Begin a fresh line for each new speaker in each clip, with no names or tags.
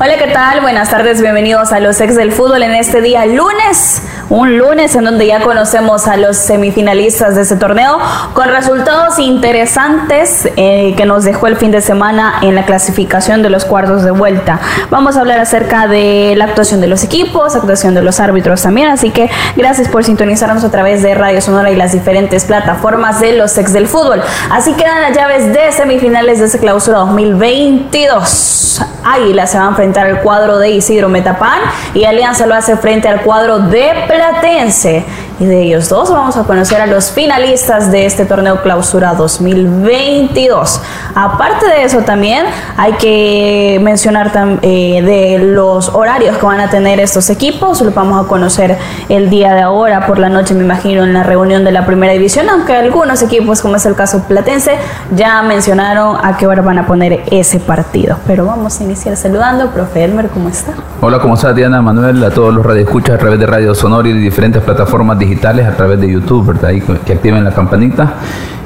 Hola, ¿qué tal? Buenas tardes, bienvenidos a los ex del fútbol en este día lunes, un lunes en donde ya conocemos a los semifinalistas de este torneo con resultados interesantes eh, que nos dejó el fin de semana en la clasificación de los cuartos de vuelta. Vamos a hablar acerca de la actuación de los equipos, actuación de los árbitros también, así que gracias por sintonizarnos a través de Radio Sonora y las diferentes plataformas de los ex del fútbol. Así quedan las llaves de semifinales de esta clausura 2022. Águila se va a enfrentar al cuadro de Isidro Metapán y Alianza lo hace frente al cuadro de Platense. Y de ellos dos vamos a conocer a los finalistas de este torneo clausura 2022. Aparte de eso también hay que mencionar eh, de los horarios que van a tener estos equipos. Lo vamos a conocer el día de ahora por la noche, me imagino, en la reunión de la primera división, aunque algunos equipos, como es el caso Platense, ya mencionaron a qué hora van a poner ese partido. Pero vamos a iniciar saludando. Profe Elmer, ¿cómo está?
Hola, ¿cómo está Diana Manuel? A todos los radioescuchas a través de Radio Sonora y de diferentes plataformas digitales a través de YouTube, ¿verdad? Y que activen la campanita.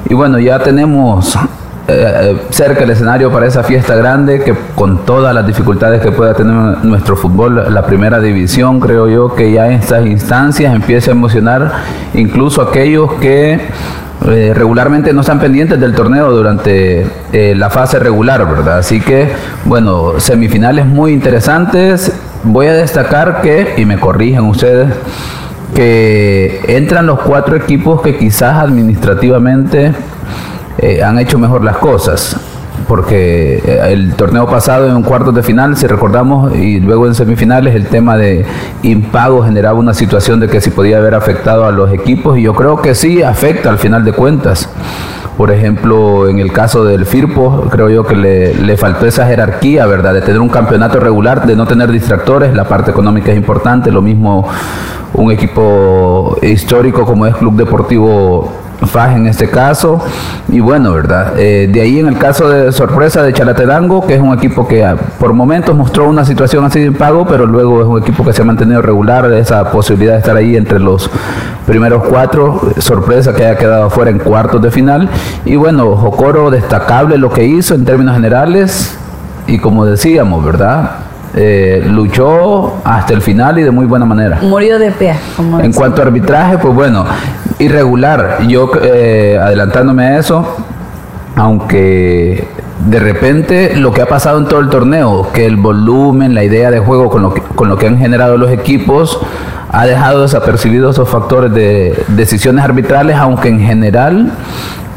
Y bueno, ya tenemos eh, eh, cerca el escenario para esa fiesta grande que con todas las dificultades que pueda tener nuestro fútbol, la primera división, creo yo que ya en estas instancias empieza a emocionar incluso aquellos que eh, regularmente no están pendientes del torneo durante la fase regular, ¿verdad? Así que, bueno, semifinales muy interesantes. Voy a destacar que, y me corrigen ustedes, que entran los cuatro equipos que quizás administrativamente eh, han hecho mejor las cosas. Porque eh, el torneo pasado en cuartos de final, si recordamos, y luego en semifinales, el tema de impago generaba una situación de que si podía haber afectado a los equipos, y yo creo que sí afecta al final de cuentas. Por ejemplo, en el caso del Firpo, creo yo que le, le, faltó esa jerarquía, ¿verdad? De tener un campeonato regular, de no tener distractores, la parte económica es importante, lo mismo un equipo histórico como es Club Deportivo FAJ en este caso. Y bueno, ¿verdad? Eh, de ahí en el caso de sorpresa de Chalatenango, que es un equipo que ah, por momentos mostró una situación así de impago, pero luego es un equipo que se ha mantenido regular, esa posibilidad de estar ahí entre los primeros cuatro, sorpresa que haya quedado fuera en cuartos de final. Y bueno, Jocoro destacable lo que hizo en términos generales. Y como decíamos, ¿verdad? Eh, luchó hasta el final y de muy buena manera.
Murió de pie.
en cuanto a arbitraje, pues bueno, irregular. Yo eh, adelantándome a eso, aunque de repente lo que ha pasado en todo el torneo, que el volumen, la idea de juego con lo que, con lo que han generado los equipos, ha dejado desapercibidos esos factores de decisiones arbitrales, aunque en general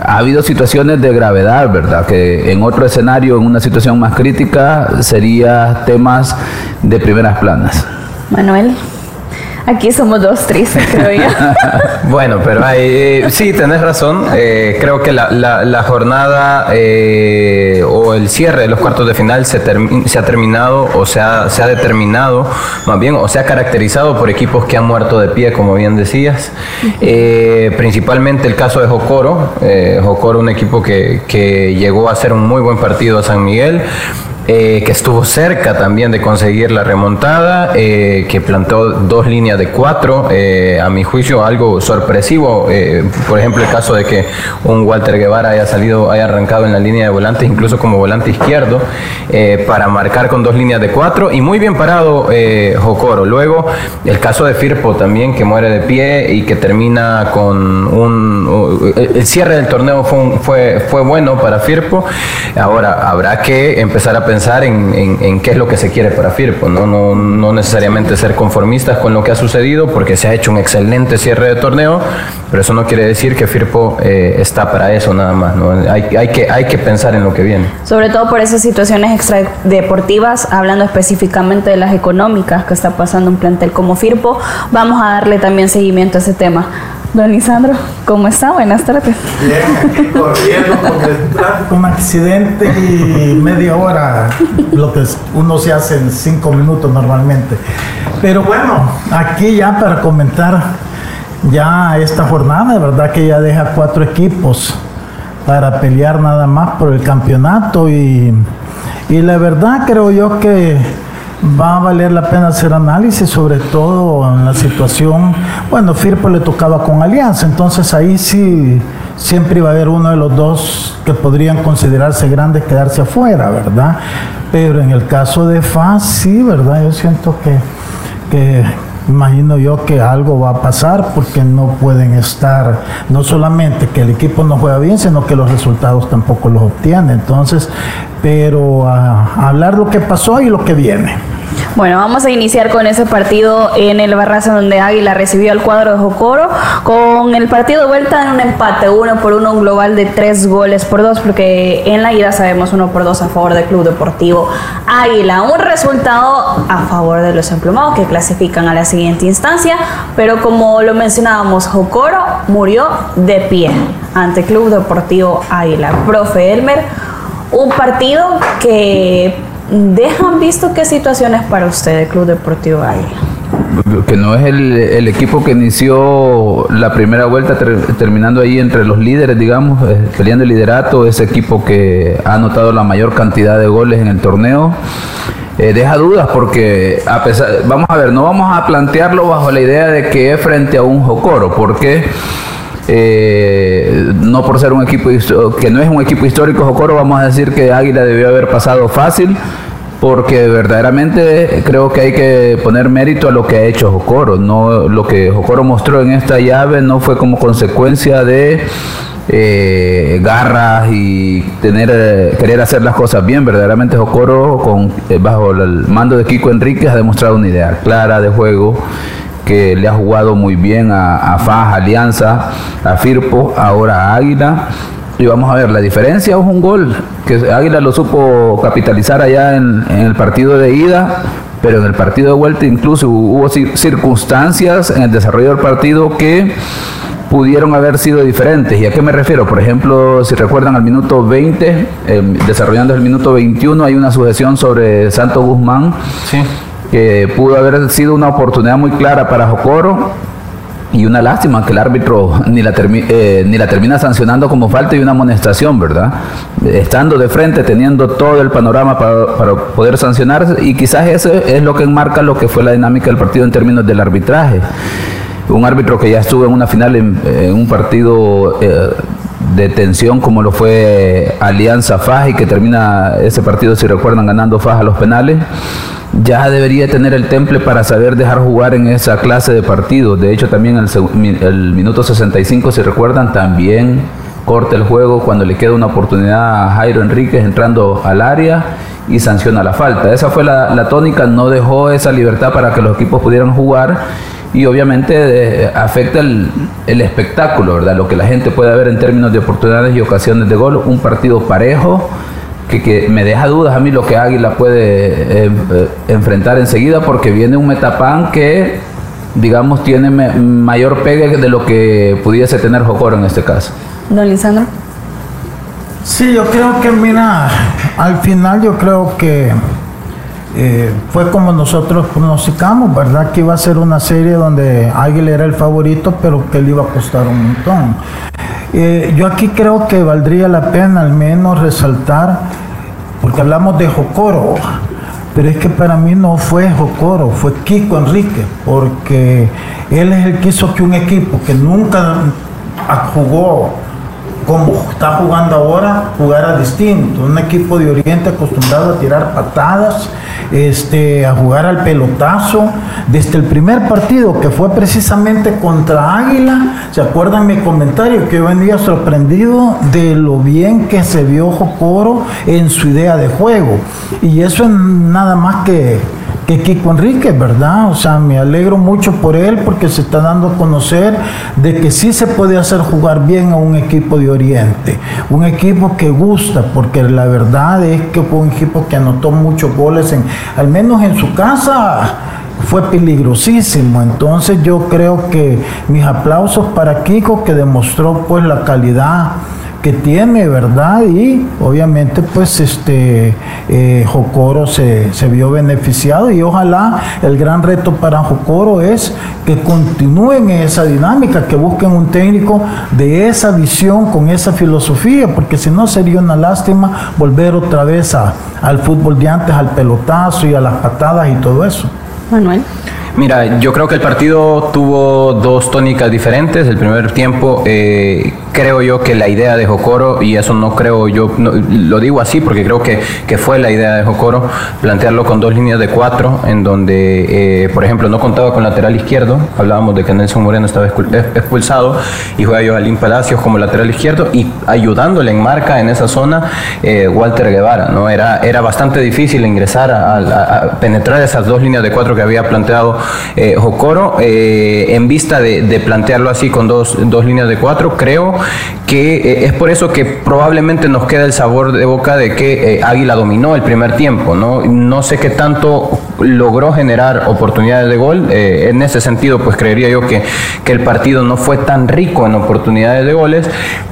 ha habido situaciones de gravedad, ¿verdad? Que en otro escenario, en una situación más crítica, sería temas de primeras planas.
Manuel. Aquí somos dos tristes, creo yo.
bueno, pero hay, sí, tenés razón. Eh, creo que la, jornada eh, o el cierre de los cuartos de final se, se ha terminado o se ha, se ha determinado, más bien, o se ha caracterizado por equipos que han muerto de pie, como bien decías. Eh, principalmente el caso de Jocoro. Jocoro, un equipo que, que llegó a hacer un muy buen partido a San Miguel. Eh, que estuvo cerca también de conseguir la remontada, eh, que plantó dos líneas de cuatro, eh, a mi juicio algo sorpresivo, por ejemplo el caso de que un Walter Guevara haya salido, haya arrancado en la línea de volantes, incluso como volante izquierdo, para marcar con dos líneas de cuatro, y muy bien parado Jocoro. Luego el caso de Firpo también, que muere de pie y que termina con un... el cierre del torneo fue, fue, fue bueno para Firpo, ahora habrá que empezar a pensar en, qué es lo que se quiere para Firpo, ¿no? No, no necesariamente ser conformistas con lo que ha sucedido, porque se ha hecho un excelente cierre de torneo, pero eso no quiere decir que Firpo eh, está para eso nada más, ¿no? Hay, hay, que, hay que pensar en lo que viene.
Sobre todo por esas situaciones extradeportivas, hablando específicamente de las económicas que está pasando un plantel como Firpo, vamos a darle también seguimiento a ese tema. Don Lisandro, ¿cómo está? Buenas tardes.
Bien, corriendo con el un accidente y media hora, lo que uno se hace en cinco minutos normalmente. Pero bueno, aquí ya para comentar ya esta jornada, de verdad que ya deja cuatro equipos para pelear nada más por el campeonato y, y la verdad creo yo que va a valer la pena hacer análisis, sobre todo en la situación, bueno, Firpo le tocaba con Alianza, entonces ahí sí siempre iba a haber uno de los dos que podrían considerarse grandes quedarse afuera, ¿verdad? Pero en el caso de FAS, sí, ¿verdad? Yo siento que, que imagino yo que algo va a pasar porque no pueden estar, no solamente que el equipo no juega bien, sino que los resultados tampoco los obtiene. Entonces, pero a, hablar lo que pasó y lo que viene.
Bueno, vamos a iniciar con ese partido en el Barraza donde Águila recibió al cuadro de Jocoro con el partido de vuelta en un empate uno por uno, un global de tres goles por dos, porque en la ida sabemos uno por dos a favor del Club Deportivo Águila. Un resultado a favor de los emplumados que clasifican a la siguiente instancia, pero como lo mencionábamos, Jocoro murió de pie ante Club Deportivo Águila. Profe Elmer, un partido que dejan visto qué situaciones para usted el Club Deportivo Águila.
Que no es el, equipo que inició la primera vuelta terminando ahí entre los líderes, digamos, eh, peleando el liderato, ese equipo que ha anotado la mayor cantidad de goles en el torneo. Eh, deja dudas porque a pesar, vamos a ver, no vamos a plantearlo bajo la idea de que es frente a un Jocoro, porque eh, no por ser un equipo que no es un equipo histórico Jocoro, vamos a decir que Águila debió haber pasado fácil, porque verdaderamente creo que hay que poner mérito a lo que ha hecho Jocoro. No, lo que Jocoro mostró en esta llave no fue como consecuencia de eh, garras y tener eh, querer hacer las cosas bien. Verdaderamente Jocoro, con, bajo el mando de Kiko Enríquez, ha demostrado una idea clara de juego que le ha jugado muy bien a, a FAS, Alianza, a Firpo, ahora a Águila. Y vamos a ver, la diferencia es un gol que Águila lo supo capitalizar allá en, el partido de ida, pero en el partido de vuelta incluso hubo circunstancias en el desarrollo del partido que pudieron haber sido diferentes. ¿Y a qué me refiero? Por ejemplo, si recuerdan al minuto 20, eh, desarrollando el minuto 21, hay una sujeción sobre Santo Guzmán. Sí que pudo haber sido una oportunidad muy clara para Jocoro y una lástima que el árbitro ni la, eh, ni la termina sancionando como falta y una amonestación, ¿verdad? Estando de frente, teniendo todo el panorama para, poder sancionar y quizás eso es lo que enmarca lo que fue la dinámica del partido en términos del arbitraje. Un árbitro que ya estuvo en una final en, un partido... Eh, de tensión como lo fue Alianza Faja y que termina ese partido, si recuerdan, ganando Faja los penales ya debería tener el temple para saber dejar jugar en esa clase de partidos. De hecho, también el, el minuto 65, si recuerdan, también corta el juego cuando le queda una oportunidad a Jairo Enríquez entrando al área y sanciona la falta. Esa fue la, tónica, no dejó esa libertad para que los equipos pudieran jugar y obviamente eh, afecta el, el, espectáculo, ¿verdad? Lo que la gente puede ver en términos de oportunidades y ocasiones de gol, un partido parejo que, me deja dudas a mí lo que Águila puede eh, eh, enfrentar enseguida porque viene un Metapan que digamos tiene mayor pegue de lo que pudiese tener Jocoro en este caso.
Don Lisandro.
Sí, yo creo que mira, al final yo creo que eh, fue como nosotros pronosticamos, ¿verdad? Que iba a ser una serie donde Águila era el favorito, pero que le iba a costar un montón. Eh, yo aquí creo que valdría la pena al menos resaltar, porque hablamos de Jocoro, pero es que para mí no fue Jocoro, fue Kiko Enrique, porque él es el que hizo que un equipo que nunca jugó como está jugando ahora, jugara distinto. Un equipo de Oriente acostumbrado a tirar patadas, este, a jugar al pelotazo. Desde el primer partido, que fue precisamente contra Águila, ¿se acuerdan mi comentario? Que yo venía sorprendido de lo bien que se vio Jocoro en su idea de juego. Y eso es nada más que que Kiko Enrique, ¿verdad? O sea, me alegro mucho por él porque se está dando a conocer de que sí se puede hacer jugar bien a un equipo de Oriente, un equipo que gusta, porque la verdad es que fue un equipo que anotó muchos goles, en, al menos en su casa fue peligrosísimo. Entonces yo creo que mis aplausos para Kiko que demostró pues la calidad que tiene, ¿verdad? Y obviamente pues este eh, Jocoro se, se, vio beneficiado y ojalá el gran reto para Jocoro es que continúen esa dinámica, que busquen un técnico de esa visión, con esa filosofía, porque si no sería una lástima volver otra vez a, al fútbol de antes, al pelotazo y a las patadas y todo eso.
Manuel.
Mira, yo creo que el partido tuvo dos tónicas diferentes. El primer tiempo, eh, creo yo que la idea de Jocoro, y eso no creo yo, lo digo así porque creo que, que, fue la idea de Jocoro, plantearlo con dos líneas de cuatro, en donde, eh, por ejemplo, no contaba con lateral izquierdo. Hablábamos de que Nelson Moreno estaba expulsado y juega Joaquín Palacios como lateral izquierdo y ayudándole en marca en esa zona eh, Walter Guevara. ¿no? Era, era bastante difícil ingresar a penetrar esas dos líneas de cuatro que había planteado eh, Jocoro, eh, en vista de, plantearlo así con dos, dos, líneas de cuatro, creo que eh, es por eso que probablemente nos queda el sabor de boca de que Águila dominó el primer tiempo. No sé qué tanto logró generar oportunidades de gol, en ese sentido pues creería yo que, que el partido no fue tan rico en oportunidades de goles,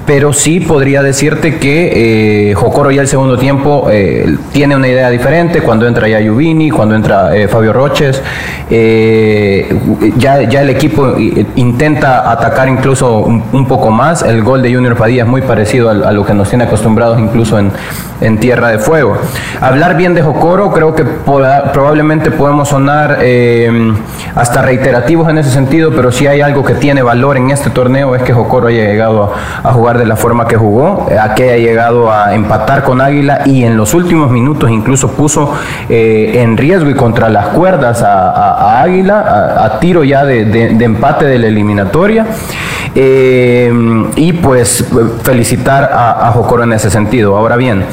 pero sí podría decirte que Jocoro ya el segundo tiempo tiene una idea diferente, cuando entra ya Yubini, cuando entra Fabio Roches, eh, ya, ya el equipo intenta atacar incluso un, poco más. El gol de Junior Padilla es muy parecido a, lo que nos tiene acostumbrados incluso en, en, Tierra de Fuego. Hablar bien de Jocoro, creo que probablemente podemos sonar eh, hasta reiterativos en ese sentido, pero si hay algo que tiene valor en este torneo es que Jocoro haya llegado a, jugar de la forma que jugó, a que haya llegado a empatar con Águila y en los últimos minutos incluso puso eh, en riesgo y contra las cuerdas a, Águila a, tiro ya de, empate de la eliminatoria. Eh, y pues felicitar a, a, Jocoro en ese sentido. Ahora bien,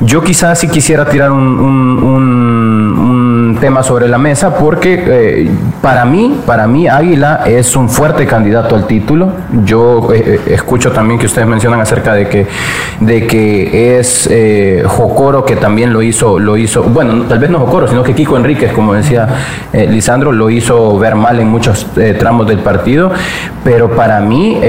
yo quizás si quisiera tirar un tema sobre la mesa porque eh, para mí, para mí Águila es un fuerte candidato al título. Yo eh, eh, escucho también que ustedes mencionan acerca de que, de que es Jocoro que también lo hizo, lo hizo, bueno, tal vez no Jocoro, sino que Kiko Enríquez, como decía Lisandro, lo hizo ver mal en muchos tramos del partido, pero para mí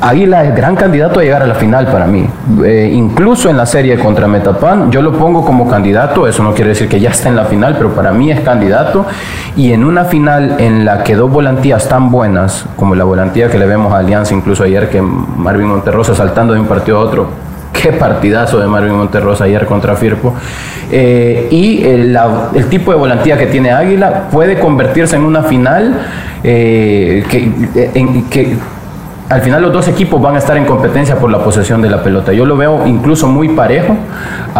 Águila es gran candidato a llegar a la final para mí. Eh, incluso en la serie contra Metapan, yo lo pongo como candidato, eso no quiere decir que ya está en la final, pero para mí es candidato. Y en una final en la que dos volantías tan buenas, como la volantía que le vemos a Alianza, incluso ayer que Marvin Monterrosa saltando de un partido a otro, qué partidazo de Marvin Monterrosa ayer contra Firpo. Eh, y el, tipo de volantía que tiene Águila puede convertirse en una final eh, que, al final los dos equipos van a estar en competencia por la posesión de la pelota. Yo lo veo incluso muy parejo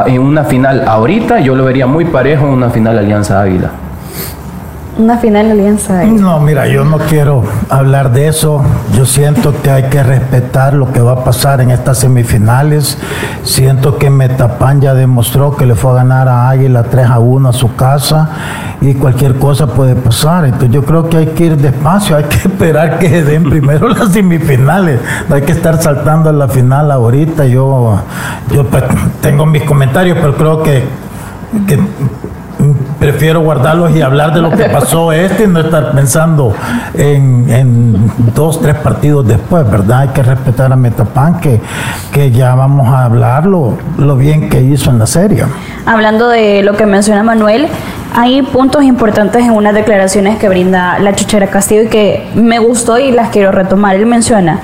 en una final ahorita, yo lo vería muy parejo en una final Alianza Águila
una final alianza.
No, mira, yo no quiero hablar de eso. Yo siento que hay que respetar lo que va a pasar en estas semifinales. Siento que Metapan ya demostró que le fue a ganar a Águila 3 a 1 a su casa y cualquier cosa puede pasar. Entonces yo creo que hay que ir despacio, hay que esperar que den primero las semifinales. No hay que estar saltando a la final ahorita. Yo, yo pues, tengo mis comentarios, pero creo que prefiero guardarlos y hablar de lo que pasó este y no estar pensando en, dos, tres partidos después, ¿verdad? Hay que respetar a Metapan, que, que ya vamos a hablarlo lo bien que hizo en la serie.
Hablando de lo que menciona Manuel, hay puntos importantes en unas declaraciones que brinda la Chuchera Castillo y que me gustó y las quiero retomar. Él menciona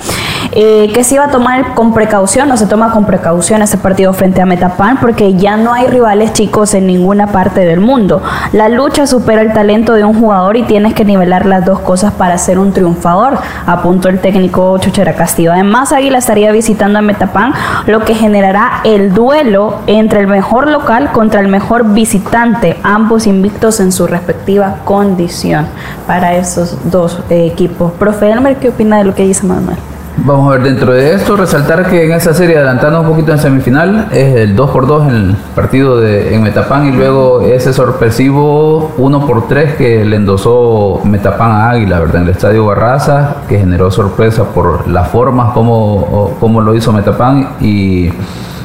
eh, que se iba a tomar con precaución, o se toma con precaución ese partido frente a Metapan, porque ya no hay rivales chicos en ninguna parte del mundo. La lucha supera el talento de un jugador y tienes que nivelar las dos cosas para ser un triunfador, apuntó el técnico Chuchera Castillo. Además, Águila estaría visitando a Metapan, lo que generará el duelo entre el mejor local contra el mejor visitante, ambos invictos en su respectiva condición para esos dos eh, equipos. Profe Elmer, ¿qué opina de lo que dice Manuel?
Vamos a ver, dentro de esto, resaltar que en esa serie, adelantando un poquito en semifinal, es el 2 por 2 en el partido de, en Metapán y luego ese sorpresivo 1 por 3 que le endosó Metapán a Águila, ¿verdad? En el estadio Barraza, que generó sorpresa por la forma como, como lo hizo Metapán y,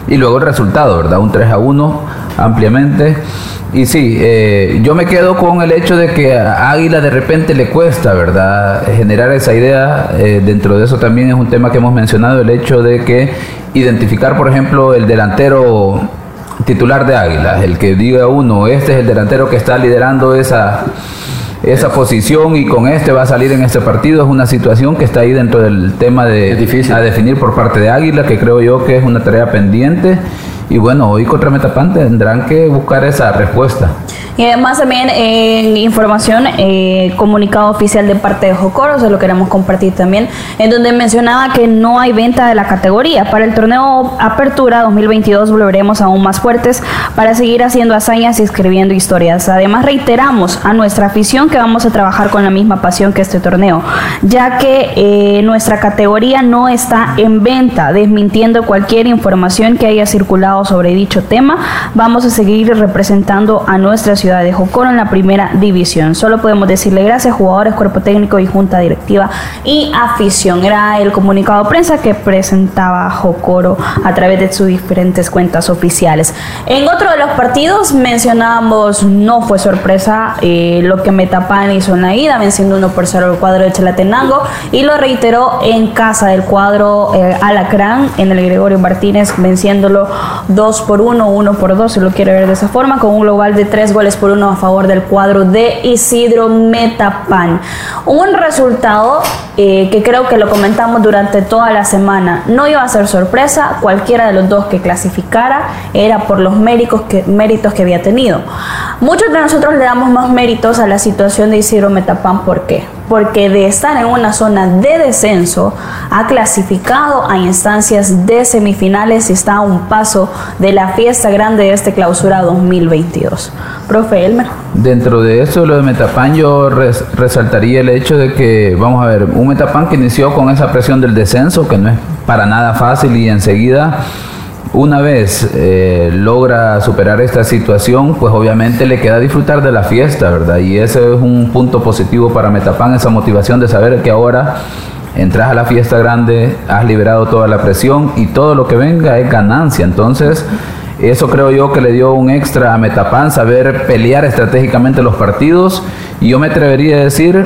y luego el resultado, ¿verdad? Un 3 a 1 ampliamente. Y sí, eh, yo me quedo con el hecho de que a Águila de repente le cuesta, ¿verdad? Generar esa idea. Eh, dentro de eso también es un tema que hemos mencionado, el hecho de que identificar, por ejemplo, el delantero titular de Águila, el que diga uno, este es el delantero que está liderando esa, esa posición y con este va a salir en este partido, es una situación que está ahí dentro del tema de
difícil.
a definir por parte de Águila, que creo yo que es una tarea pendiente. Y bueno, hoy contra Metapan tendrán que buscar esa respuesta.
Y además también en información, eh, comunicado oficial de parte de Jocoro, se lo queremos compartir también, en donde mencionaba que no hay venta de la categoría. Para el torneo Apertura 2022 volveremos aún más fuertes para seguir haciendo hazañas y escribiendo historias. Además reiteramos a nuestra afición que vamos a trabajar con la misma pasión que este torneo, ya que eh, nuestra categoría no está en venta, desmintiendo cualquier información que haya circulado sobre dicho tema. Vamos a seguir representando a nuestra ciudad de Jocoro en la primera división. Solo podemos decirle gracias jugadores, cuerpo técnico y junta directiva y afición. Era el comunicado de prensa que presentaba Jocoro a través de sus diferentes cuentas oficiales. En otro de los partidos mencionábamos, no fue sorpresa eh, lo que Metapan hizo en la ida, venciendo uno por 0 el cuadro de Chalatenango y lo reiteró en casa del cuadro eh, Alacrán en el Gregorio Martínez, venciéndolo 2 por 1, 1 por 2, si lo quiere ver de esa forma, con un global de 3 goles por 1 a favor del cuadro de Isidro Metapan. Un resultado eh, que creo que lo comentamos durante toda la semana. No iba a ser sorpresa, cualquiera de los dos que clasificara era por los méritos que, méritos que había tenido. Muchos de nosotros le damos más méritos a la situación de Isidro Metapan, ¿por qué? Porque de estar en una zona de descenso ha clasificado a instancias de semifinales y está a un paso de la fiesta grande de este clausura 2022. Profe Elmer.
Dentro de eso, lo de Metapan, yo res- resaltaría el hecho de que, vamos a ver, un Metapan que inició con esa presión del descenso, que no es para nada fácil y enseguida, una vez eh, logra superar esta situación, pues obviamente le queda disfrutar de la fiesta, ¿verdad? Y ese es un punto positivo para Metapan, esa motivación de saber que ahora entras a la fiesta grande, has liberado toda la presión y todo lo que venga es ganancia. Entonces, eso creo yo que le dio un extra a Metapan, saber pelear estratégicamente los partidos. Y yo me atrevería a decir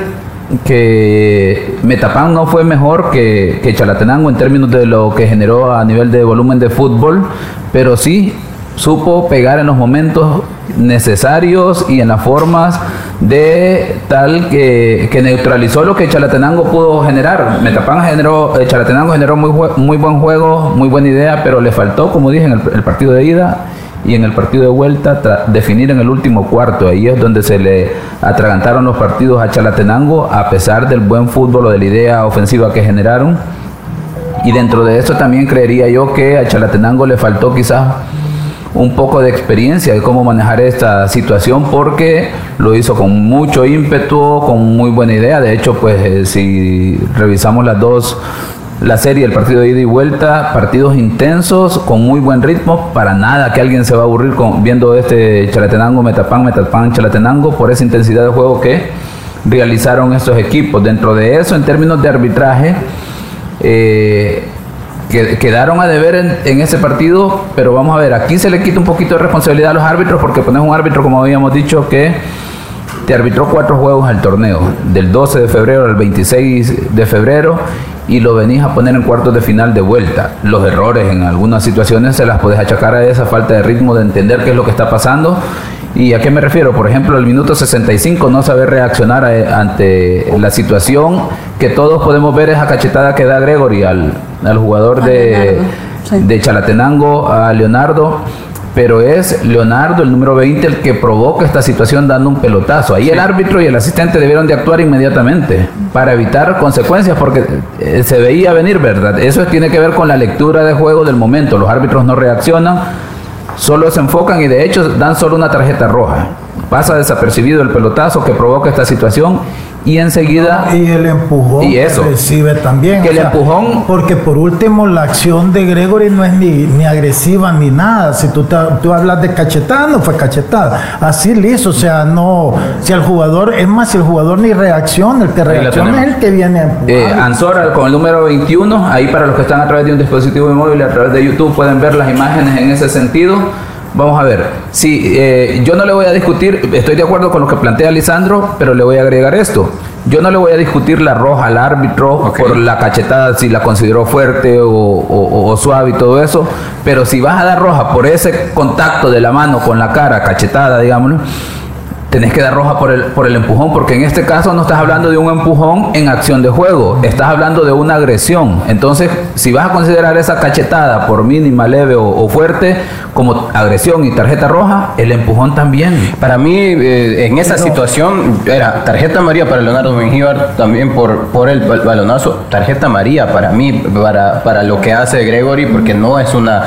que Metapan no fue mejor que, que Chalatenango en términos de lo que generó a nivel de volumen de fútbol, pero sí supo pegar en los momentos necesarios y en las formas de tal que, que neutralizó lo que Chalatenango pudo generar. Metapan generó, eh, Chalatenango generó muy, muy buen juego, muy buena idea, pero le faltó, como dije, en el, el partido de ida y en el partido de vuelta definir en el último cuarto. Ahí es donde se le atragantaron los partidos a Chalatenango, a pesar del buen fútbol o de la idea ofensiva que generaron. Y dentro de eso también creería yo que a Chalatenango le faltó quizás un poco de experiencia de cómo manejar esta situación porque lo hizo con mucho ímpetu, con muy buena idea. De hecho, pues eh, si revisamos las dos, la serie, el partido de ida y vuelta, partidos intensos, con muy buen ritmo, para nada que alguien se va a aburrir con, viendo este Chalatenango, Metapan, Metapan, Chalatenango, por esa intensidad de juego que realizaron estos equipos. Dentro de eso, en términos de arbitraje, eh, que- quedaron a deber en, en ese partido, pero vamos a ver, aquí se le quita un poquito de responsabilidad a los árbitros porque pones un árbitro, como habíamos dicho, que te arbitró cuatro juegos al torneo, del 12 de febrero al 26 de febrero, y lo venís a poner en cuartos de final de vuelta. Los errores en algunas situaciones se las podés achacar a esa falta de ritmo de entender qué es lo que está pasando. ¿Y a qué me refiero? Por ejemplo, el minuto 65 no saber reaccionar a- ante la situación que todos podemos ver esa cachetada que da Gregory al, al jugador
A
de,
sí.
de Chalatenango, a Leonardo. Pero es Leonardo, el número 20, el que provoca esta situación dando un pelotazo. Ahí el árbitro y el asistente debieron de actuar inmediatamente para evitar consecuencias porque eh, se veía venir, ¿verdad? Eso tiene que ver con la lectura de juego del momento. Los árbitros no reaccionan, solo se enfocan y de hecho dan solo una tarjeta roja. Pasa desapercibido el pelotazo que provoca esta situación y enseguida
Y el empujón
Y eso.
que recibe también.
Que el empujón-
Porque por último, la acción de Gregory no es ni, ni agresiva ni nada. Si tú, te- tú hablas de cachetada, no fue cachetada. Así liso. O sea, no. Si el jugador, es más, si el jugador ni reacciona, el que reacciona es el que viene a empujar.
Eh, Ansora con el número 21, ahí para los que están a través de un dispositivo móvil, a través de YouTube pueden ver las imágenes en ese sentido. Vamos a ver, sí, eh, yo no le voy a discutir, estoy de acuerdo con lo que plantea Lisandro, pero le voy a agregar esto. Yo no le voy a discutir la roja al árbitro por la cachetada, si la consideró fuerte o, o, suave y todo eso, pero si vas a dar roja por ese contacto de la mano con la cara, cachetada, digámoslo, tenés que dar roja por el, por el empujón, porque en este caso no estás hablando de un empujón en acción de juego, estás hablando de una agresión. Entonces, si vas a considerar esa cachetada por mínima, leve o, fuerte como agresión y tarjeta roja, el empujón también.
Para mí, eh, en esa situación, era tarjeta María para Leonardo Mengíbar también por, por el balonazo, tarjeta María para mí, para, para lo que hace Gregory, porque no es una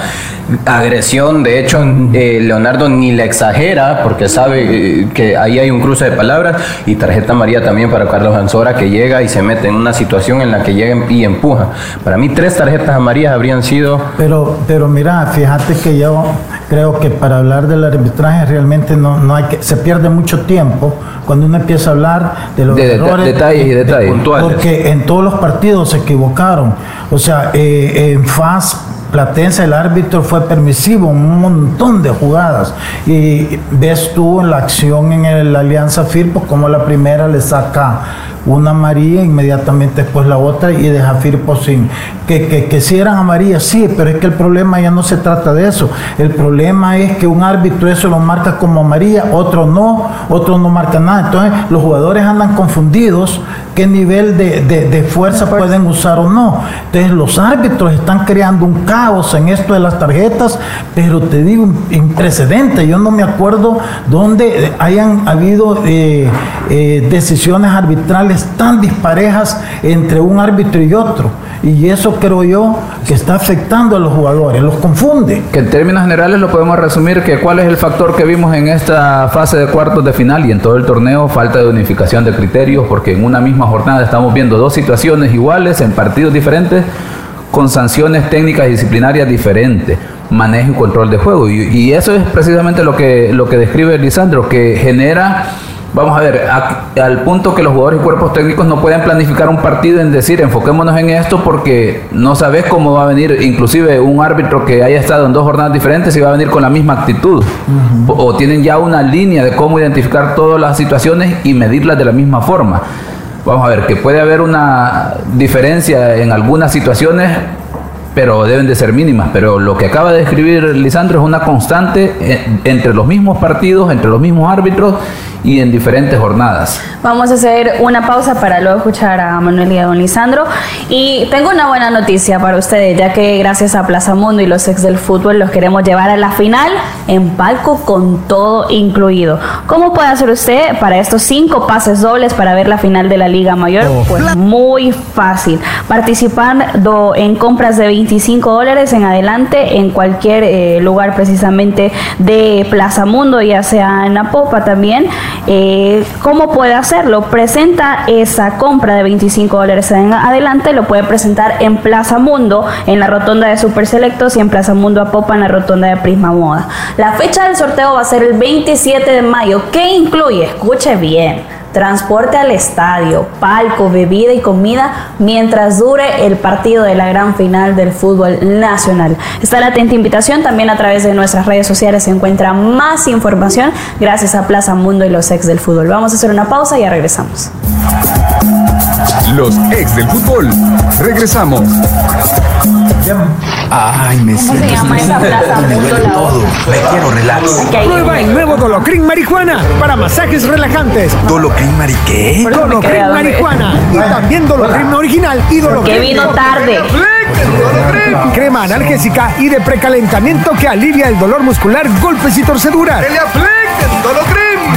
agresión. De hecho, eh, Leonardo ni le exagera porque sabe eh, que ahí hay un cruce de palabras. Y tarjeta María también para Carlos Ansora que llega y se mete en una situación en la que llega y empuja. Para mí, tres tarjetas amarillas habrían sido.
Pero, pero mira, fíjate que yo creo que para hablar del arbitraje realmente no, no hay que. Se pierde mucho tiempo cuando uno empieza a hablar de los errores.
Detalles y detalles.
porque en todos los partidos se equivocaron. O sea, eh, en FAS Platense el árbitro fue permisivo en un montón de jugadas. Y ves tú en la acción en el Alianza Firpo como la primera le saca una María, inmediatamente después la otra y deja Firpo sin. Que, que, que si eran amarillas, sí, pero es que el problema ya no se trata de eso. El problema es que un árbitro eso lo marca como amarilla, otro no, otro no marca nada. Entonces los jugadores andan confundidos qué nivel de, de, fuerza pueden usar o no. Entonces los árbitros están creando un en esto de las tarjetas, pero te digo, precedente. Yo no me acuerdo donde hayan habido eh, eh, decisiones arbitrales tan disparejas entre un árbitro y otro. Y eso creo yo que está afectando a los jugadores, los confunde.
Que en términos generales lo podemos resumir que cuál es el factor que vimos en esta fase de cuartos de final y en todo el torneo, falta de unificación de criterios, porque en una misma jornada estamos viendo dos situaciones iguales en partidos diferentes con sanciones técnicas y disciplinarias diferentes, manejo y control de juego. Y, y eso es precisamente lo que, lo que describe Lisandro, que genera Vamos a ver, al punto que los jugadores y cuerpos técnicos no pueden planificar un partido en decir enfoquémonos en esto porque no sabes cómo va a venir, inclusive un árbitro que haya estado en dos jornadas diferentes y va a venir con la misma actitud. O tienen ya una línea de cómo identificar todas las situaciones y medirlas de la misma forma. Vamos a ver, que puede haber una diferencia en algunas situaciones, pero deben de ser mínimas. Pero lo que acaba de describir Lisandro es una constante entre los mismos partidos, entre los mismos árbitros y en diferentes jornadas.
Vamos a hacer una pausa para luego escuchar a Manuel y a don Lisandro. Y tengo una buena noticia para ustedes, ya que gracias a Plaza Mundo y los ex del fútbol los queremos llevar a la final en palco con todo incluido. ¿Cómo puede hacer usted para estos cinco pases dobles para ver la final de la Liga Mayor? Oh. Pues muy fácil. Participando en compras de 25 dólares en adelante en cualquier eh, lugar precisamente de Plaza Mundo, ya sea en Apopa también. Eh, ¿Cómo puede hacerlo? Presenta esa compra de 25 dólares en adelante, lo puede presentar en Plaza Mundo, en la rotonda de Super Selectos y en Plaza Mundo Apopa, en la rotonda de Prisma Moda. La fecha del sorteo va a ser el 27 de mayo. ¿Qué incluye? Escuche bien transporte al estadio, palco, bebida y comida mientras dure el partido de la gran final del fútbol nacional. Está la atenta invitación, también a través de nuestras redes sociales se encuentra más información gracias a Plaza Mundo y los ex del fútbol. Vamos a hacer una pausa y ya regresamos.
Los ex del fútbol. Regresamos.
Ay, me siento.
se llama esa plaza?
todo. Me quiero relax.
Prueba el nuevo Dolocrin Marihuana para masajes relajantes.
¿Dolocrin Mari qué?
Dolocrin Marihuana. Y también Dolocrin original y Dolocrin.
Que vino tarde.
Crema analgésica y de precalentamiento que alivia el dolor muscular, golpes y torceduras.
¡Que le apliquen Dolocrin!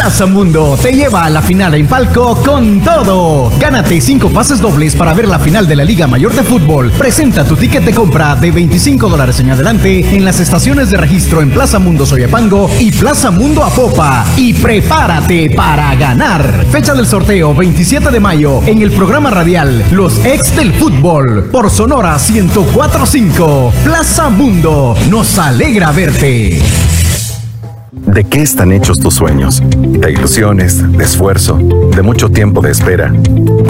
Plaza Mundo te lleva a la final en palco con todo. Gánate cinco pases dobles para ver la final de la Liga Mayor de Fútbol. Presenta tu ticket de compra de 25 dólares en adelante en las estaciones de registro en Plaza Mundo Soyapango y Plaza Mundo Apopa. Y prepárate para ganar. Fecha del sorteo 27 de mayo en el programa radial Los Ex del Fútbol por Sonora 1045. Plaza Mundo nos alegra verte.
¿De qué están hechos tus sueños? De ilusiones, de esfuerzo, de mucho tiempo de espera.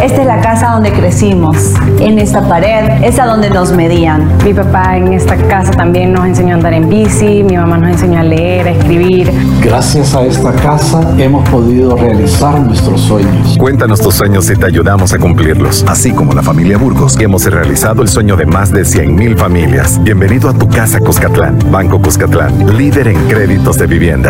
Esta es la casa donde crecimos. En esta pared es a donde nos medían.
Mi papá en esta casa también nos enseñó a andar en bici, mi mamá nos enseñó a leer, a escribir.
Gracias a esta casa hemos podido realizar nuestros sueños.
Cuéntanos tus sueños y te ayudamos a cumplirlos. Así como la familia Burgos, hemos realizado el sueño de más de 100.000 familias. Bienvenido a tu casa Cuscatlán. Banco Cuscatlán, líder en créditos de vivienda.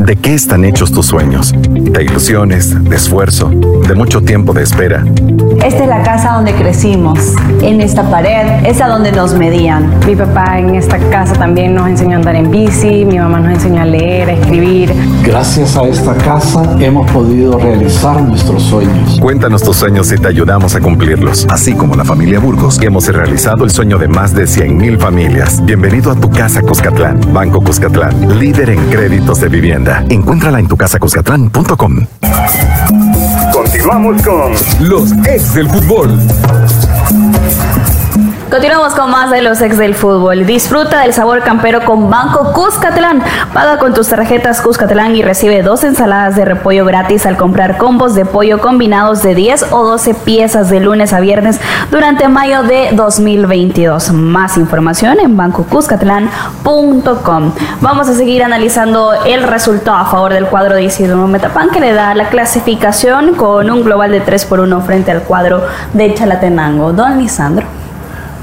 ¿De qué están hechos tus sueños? De ilusiones, de esfuerzo, de mucho tiempo de espera.
Esta es la casa donde crecimos. En esta pared es a donde nos medían.
Mi papá en esta casa también nos enseñó a andar en bici, mi mamá nos enseñó a leer, a escribir.
Gracias a esta casa hemos podido realizar nuestros sueños.
Cuéntanos tus sueños y te ayudamos a cumplirlos. Así como la familia Burgos, hemos realizado el sueño de más de 100.000 familias. Bienvenido a tu casa Cuscatlán. Banco Cuscatlán, líder en créditos de vivienda. Encuéntrala en tucasacuscatlán.com.
Continuamos con los ex del fútbol.
Continuamos con más de los ex del fútbol. Disfruta del sabor campero con Banco Cuscatlán. Paga con tus tarjetas Cuscatlán y recibe dos ensaladas de repollo gratis al comprar combos de pollo combinados de 10 o 12 piezas de lunes a viernes durante mayo de 2022. Más información en bancocuscatlán.com. Vamos a seguir analizando el resultado a favor del cuadro de Isidro Metapan que le da la clasificación con un global de 3 por 1 frente al cuadro de Chalatenango. Don Lisandro.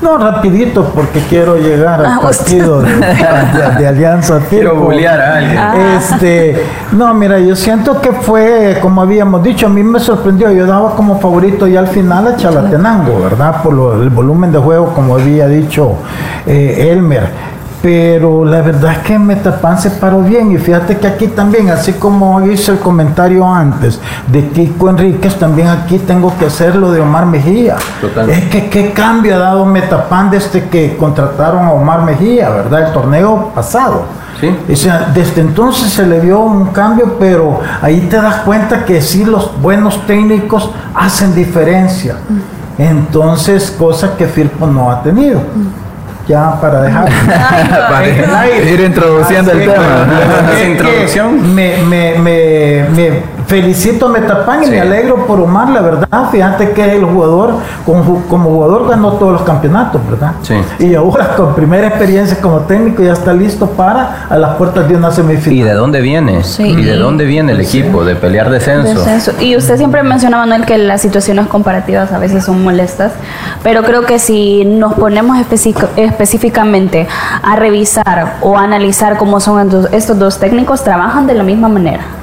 No, rapidito, porque quiero llegar al
Ah,
partido de, de- de Alianza
Quiero bullear a alguien.
Este, no, mira, yo siento que fue, como habíamos dicho, a mí me sorprendió. Yo daba como favorito ya al final a Chalatenango, ¿verdad? Por lo- el volumen de juego, como había dicho eh, Elmer. Pero la verdad es que Metapan se paró bien. Y fíjate que aquí también, así como hice el comentario antes de Kiko Enríquez, también aquí tengo que hacer lo de Omar Mejía.
Totalmente.
Es que qué cambio ha dado Metapan desde que contrataron a Omar Mejía, ¿verdad? El torneo pasado.
Sí.
O sea, desde entonces se le vio un cambio, pero ahí te das cuenta que sí los buenos técnicos hacen diferencia. Entonces, cosa que Firpo no ha tenido. Ya para dejar.
Para ir introduciendo el tema.
es
introducción.
Me, me, me, me felicito a Metapan y
Sí.
me alegro por Omar, la verdad. Fíjate que el jugador, como, como jugador, ganó todos los campeonatos, ¿verdad?
Sí.
Y ahora, con primera experiencia como técnico, ya está listo para a las puertas de una
¿Y
semifinal.
de dónde viene?
Sí.
¿Y de dónde viene el equipo? De pelear descenso.
Descenso. Y usted siempre menciona, Manuel, que las situaciones comparativas a veces son molestas, pero creo que si nos ponemos específico- específicamente a revisar o analizar cómo son estos dos técnicos, trabajan de la misma manera.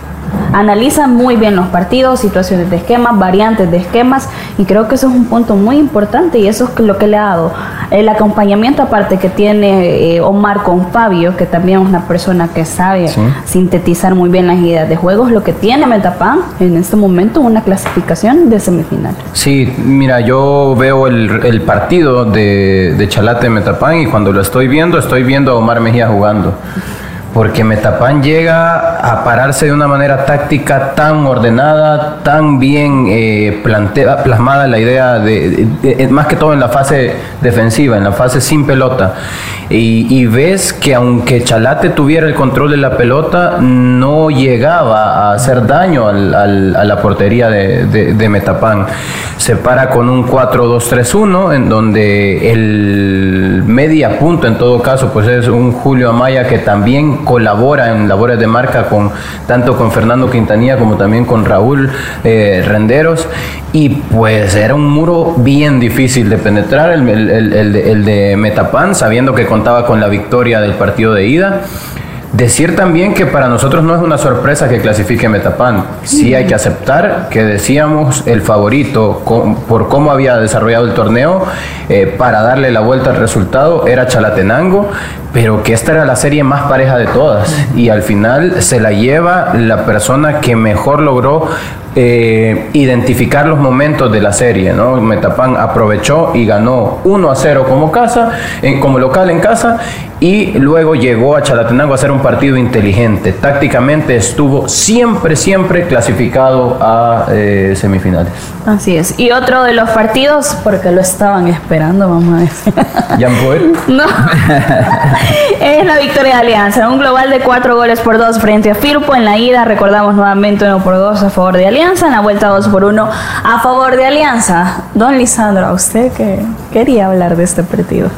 Analizan muy bien los partidos, situaciones de esquemas, variantes de esquemas, y creo que eso es un punto muy importante y eso es lo que le ha dado el acompañamiento aparte que tiene eh, Omar con Fabio, que también es una persona que sabe
Sí.
sintetizar muy bien las ideas de juegos, lo que tiene Metapan en este momento una clasificación de semifinal.
Sí, mira, yo veo el, el partido de, de Chalate Metapan y cuando lo estoy viendo, estoy viendo a Omar Mejía jugando. Porque Metapan llega a pararse de una manera táctica tan ordenada, tan bien eh, plantea- plasmada la idea de, de- más que todo en la fase defensiva, en la fase sin pelota. Y, ves que aunque Chalate tuviera el control de la pelota, no llegaba a hacer daño al- a la portería de Metapan. Se para con un 4-2-3-1, en donde el media punto en todo caso, pues es un Julio Amaya que también colabora en labores de marca con tanto con Fernando Quintanilla como también con Raúl eh, Renderos. Y pues era un muro bien difícil de penetrar, el, el- el- el de, Metapan, sabiendo que contaba con la victoria del partido de ida. Decir también que para nosotros no es una sorpresa que clasifique Metapan. Sí hay que aceptar que decíamos el favorito por cómo había desarrollado el torneo eh, para darle la vuelta al resultado era Chalatenango, pero que esta era la serie más pareja de todas. Y al final se la lleva la persona que mejor logró eh, identificar los momentos de la serie. ¿no? Metapan aprovechó y ganó 1 a 0 como casa, en, como local en casa, y luego llegó a Chalatenango a hacer un partido inteligente. Tácticamente estuvo siempre, siempre clasificado a eh, semifinales.
Así es. Y otro de los partidos, porque lo estaban esperando, vamos a decir.
¿Ya
No. es la victoria de Alianza. Un global de 4 goles por 2 frente a Firpo. En la ida, recordamos nuevamente 1 por 2 a favor de Alianza. En la vuelta 2 por 1 a favor de Alianza. Don Lisandro, ¿a usted qué quería hablar de este partido?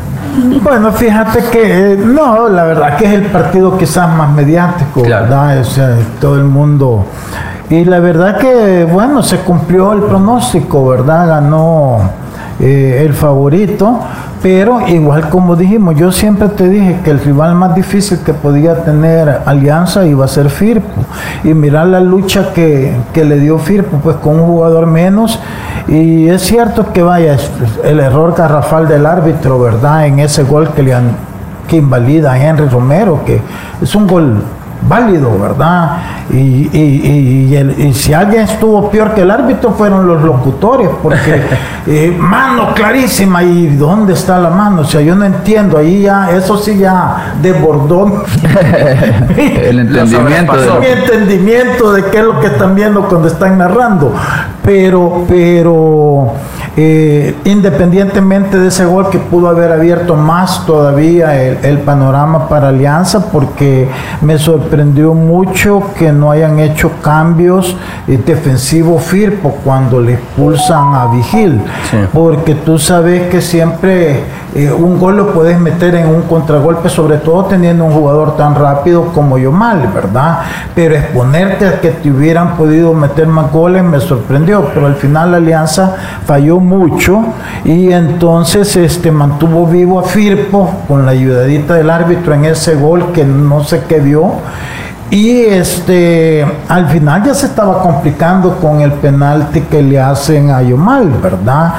Bueno, fíjate que eh, no, la verdad que es el partido quizás más mediático, ¿verdad? O sea, todo el mundo. Y la verdad que, bueno, se cumplió el pronóstico, ¿verdad? Ganó eh, el favorito. Pero igual como dijimos, yo siempre te dije que el rival más difícil que podía tener Alianza iba a ser Firpo. Y mirar la lucha que, le dio Firpo, pues con un jugador menos. Y es cierto que vaya, el error garrafal del árbitro, ¿verdad? En ese gol que le han, que invalida a Henry Romero, que es un gol válido, ¿verdad? Y, y, si alguien estuvo peor que el árbitro fueron los locutores, porque eh, mano clarísima, ¿y dónde está la mano? O sea, yo no entiendo, ahí ya, eso sí ya desbordó
el entendimiento,
de... entendimiento de qué es lo que están viendo cuando están narrando. Pero, pero eh, independientemente de ese gol que pudo haber abierto más todavía el, panorama para Alianza, porque me sorprendió mucho que no hayan hecho cambios eh, defensivos Firpo cuando le expulsan a Vigil, porque tú sabes que siempre eh, un gol lo puedes meter en un contragolpe, sobre todo teniendo un jugador tan rápido como Yomal, ¿verdad? Pero exponerte a que te hubieran podido meter más goles me sorprendió, pero al final la Alianza falló mucho y entonces este, mantuvo vivo a Firpo con la ayudadita del árbitro en ese gol que no sé qué vio. Y este, al final ya se estaba complicando con el penalti que le hacen a Yomal, ¿verdad?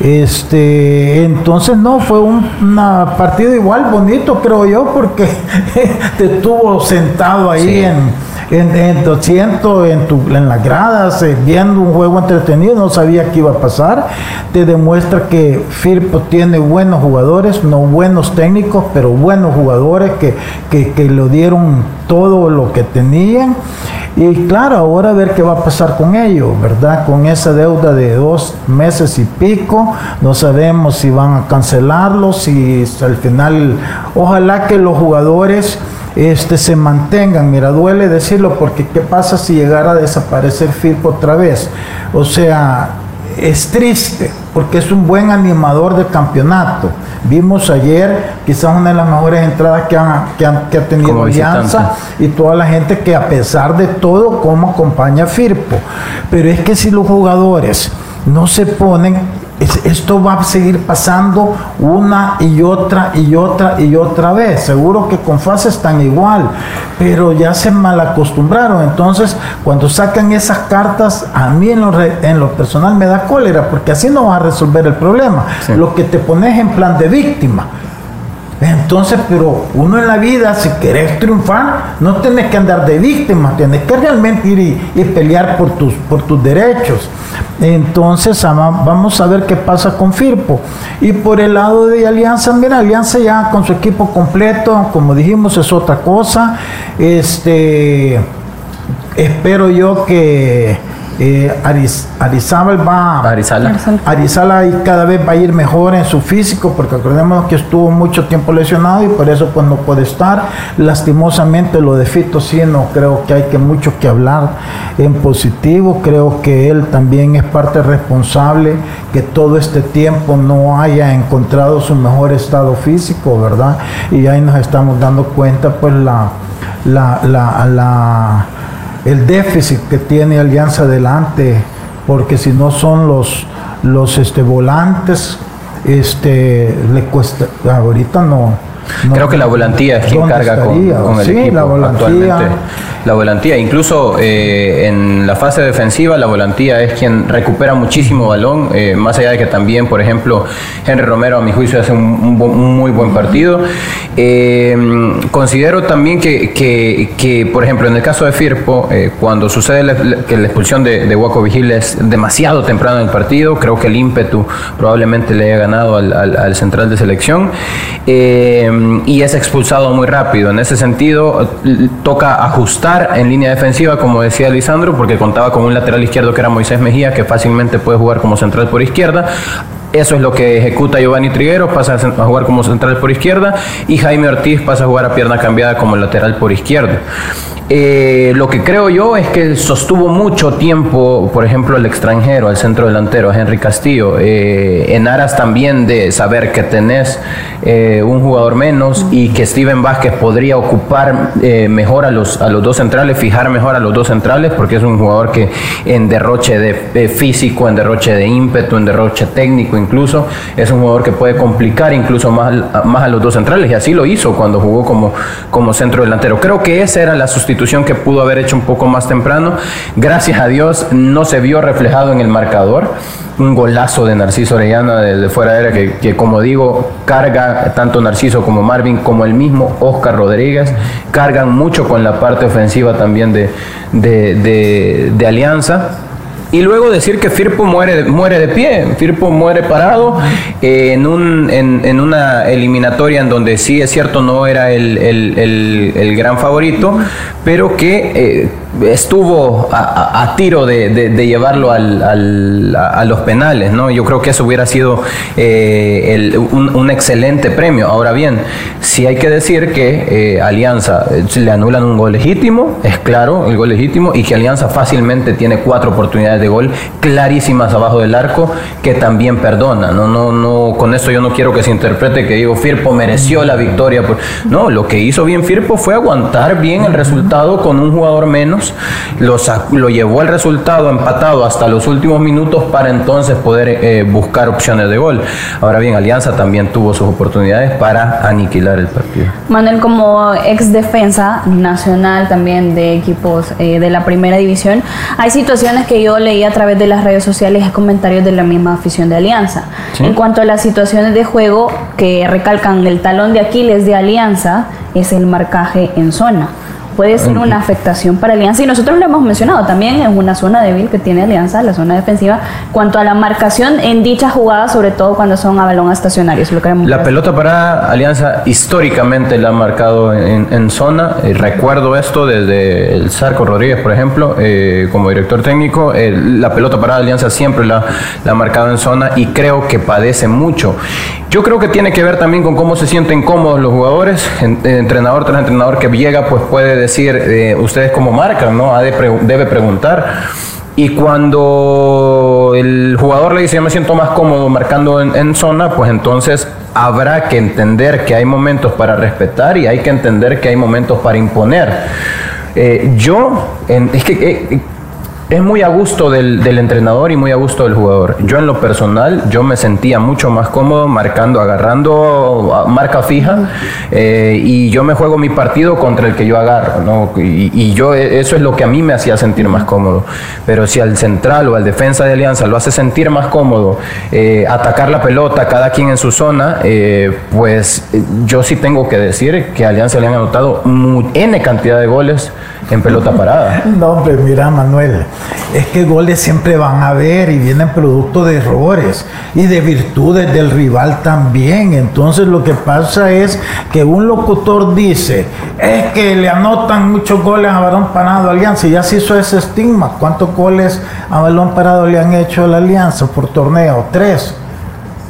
Este, entonces no, fue un una partido igual bonito, creo yo, porque te estuvo sentado ahí en en, en 200 en, tu, en las gradas, eh, viendo un juego entretenido, no sabía qué iba a pasar. Te demuestra que Firpo tiene buenos jugadores, no buenos técnicos, pero buenos jugadores que, que, que lo dieron todo lo que tenían. Y claro, ahora a ver qué va a pasar con ellos, ¿verdad? Con esa deuda de dos meses y pico, no sabemos si van a cancelarlo, si al final, ojalá que los jugadores este, se mantengan. Mira, duele decirlo porque ¿qué pasa si llegara a desaparecer Firpo otra vez? O sea, es triste porque es un buen animador del campeonato. Vimos ayer quizás una de las mejores entradas que, ha tenido Alianza y toda la gente que a pesar de todo, como acompaña a Firpo. Pero es que si los jugadores no se ponen, esto va a seguir pasando una y otra y otra y otra vez. Seguro que con fases están igual, pero ya se mal acostumbraron. Entonces, cuando sacan esas cartas, a mí en lo, en lo personal me da cólera, porque así no va a resolver el problema. Lo que te pones en plan de víctima. Entonces, pero uno en la vida, si querés triunfar, no tienes que andar de víctima, tienes que realmente ir y, pelear por tus, por tus derechos. Entonces, vamos a ver qué pasa con Firpo. Y por el lado de Alianza, mira, Alianza ya con su equipo completo, como dijimos, es otra cosa. Este, espero yo que eh, Arizábal va
Arizala.
Arizala y cada vez va a ir mejor en su físico porque acordemos que estuvo mucho tiempo lesionado y por eso pues no puede estar lastimosamente lo de Fito sí no creo que hay que mucho que hablar en positivo. Creo que él también es parte responsable que todo este tiempo no haya encontrado su mejor estado físico verdad y ahí nos estamos dando cuenta pues la la, la, la el déficit que tiene Alianza adelante, porque si no son los, los este, volantes, este, le cuesta, ahorita no,
Creo que la volantía es quien carga con, con, el
sí,
equipo
la volantía.
actualmente. La volantía, incluso eh, en la fase defensiva, la volantía es quien recupera muchísimo balón, eh, más allá de que también, por ejemplo, Henry Romero, a mi juicio, hace un, muy buen partido. Eh, considero también que, que- que, por ejemplo, en el caso de Firpo, eh, cuando sucede que la expulsión de, de Waco Vigil es demasiado temprano en el partido, creo que el ímpetu probablemente le haya ganado al, al- al central de selección y es expulsado muy rápido. En ese sentido, toca ajustar en línea defensiva, como decía Lisandro, porque contaba con un lateral izquierdo que era Moisés Mejía, que fácilmente puede jugar como central por izquierda. Eso es lo que ejecuta Giovanni Triguero, pasa a jugar como central por izquierda y Jaime Ortiz pasa a jugar a pierna cambiada como lateral por izquierda. Eh, lo que creo yo es que sostuvo mucho tiempo, por ejemplo, el extranjero, el centro delantero, Henry Castillo, eh, en aras también de saber que tenés eh, un jugador menos y que Steven Vázquez podría ocupar eh, mejor a los, a los dos centrales, fijar mejor a los dos centrales, porque es un jugador que en derroche de, de físico, en derroche de ímpetu, en derroche técnico incluso, es un jugador que puede complicar incluso más, más a los dos centrales y así lo hizo cuando jugó como, como centro delantero. Creo que esa era la sustitución que pudo haber hecho un poco más temprano. Gracias a Dios no se vio reflejado en el marcador. Un golazo de Narciso Orellana desde fuera de área que, como digo, carga tanto Narciso como Marvin, como el mismo Oscar Rodríguez, cargan mucho con la parte ofensiva también de- de- de Alianza. Y luego decir que Firpo muere, muere de pie, Firpo muere parado eh, en, un, en, en una eliminatoria en donde sí es cierto no era el, el- el- gran favorito, pero que eh, estuvo a, a- tiro de, de- llevarlo al- al- a, los penales, ¿no? Yo creo que eso hubiera sido eh, el- un, un excelente premio. Ahora bien, sí hay que decir que eh, Alianza le anulan un gol legítimo, es claro, el gol legítimo, y que Alianza fácilmente tiene cuatro oportunidades de gol clarísimas abajo del arco que también perdona. No, no, no, con esto yo no quiero que se interprete que digo Firpo mereció la victoria. No, lo que hizo bien Firpo fue aguantar bien el resultado con un jugador menos, lo, lo llevó al resultado empatado hasta los últimos minutos para entonces poder eh, buscar opciones de gol. Ahora bien, Alianza también tuvo sus oportunidades para aniquilar el partido.
Manuel, como ex defensa nacional también de equipos eh, de la primera división, hay situaciones que yo leí a través de las redes sociales y comentarios de la misma afición de Alianza.
Sí.
En cuanto a las situaciones de juego que recalcan el talón de Aquiles de Alianza, es el marcaje en zona. Puede ser una afectación para Alianza y nosotros lo hemos mencionado también es una zona débil que tiene Alianza, la zona defensiva, cuanto a la marcación en dicha jugada, sobre todo cuando son a balón estacionario. si lo queremos
La pelota para Alianza históricamente la ha marcado en, en zona. Eh, recuerdo esto desde el Sarco Rodríguez, por ejemplo, eh, como director técnico. Eh, la pelota para Alianza siempre la, la ha marcado en zona y creo que padece mucho. Yo creo que tiene que ver también con cómo se sienten cómodos los jugadores. En- eh, entrenador tras entrenador que llega, pues puede decir, eh, ustedes cómo marcan, ¿no? Ha debe preguntar. Y cuando el jugador le dice yo me siento más cómodo marcando en, zona, pues entonces habrá que entender que hay momentos para respetar y hay que entender que hay momentos para imponer. Eh, yo, es que eh, es muy a gusto del, del entrenador y muy a gusto del jugador. Yo en lo personal, yo me sentía mucho más cómodo marcando, agarrando marca fija eh, y yo me juego mi partido contra el que yo agarro. ¿no? Y, yo eh, eso es lo que a mí me hacía sentir más cómodo. Pero si al central o al defensa de Alianza lo hace sentir más cómodo, eh, atacar la pelota, cada quien en su zona, eh, pues eh, yo sí tengo que decir que a Alianza le han anotado N cantidad de goles en pelota parada.
No, hombre, mira, Manuel, es que goles siempre van a haber y vienen producto de errores y de virtudes del rival también. Entonces, lo que pasa es que un locutor dice: es que le anotan muchos goles a balón parado Alianza y ya se hizo ese estigma. ¿Cuántos goles a balón parado le han hecho a la Alianza por torneo? Tres.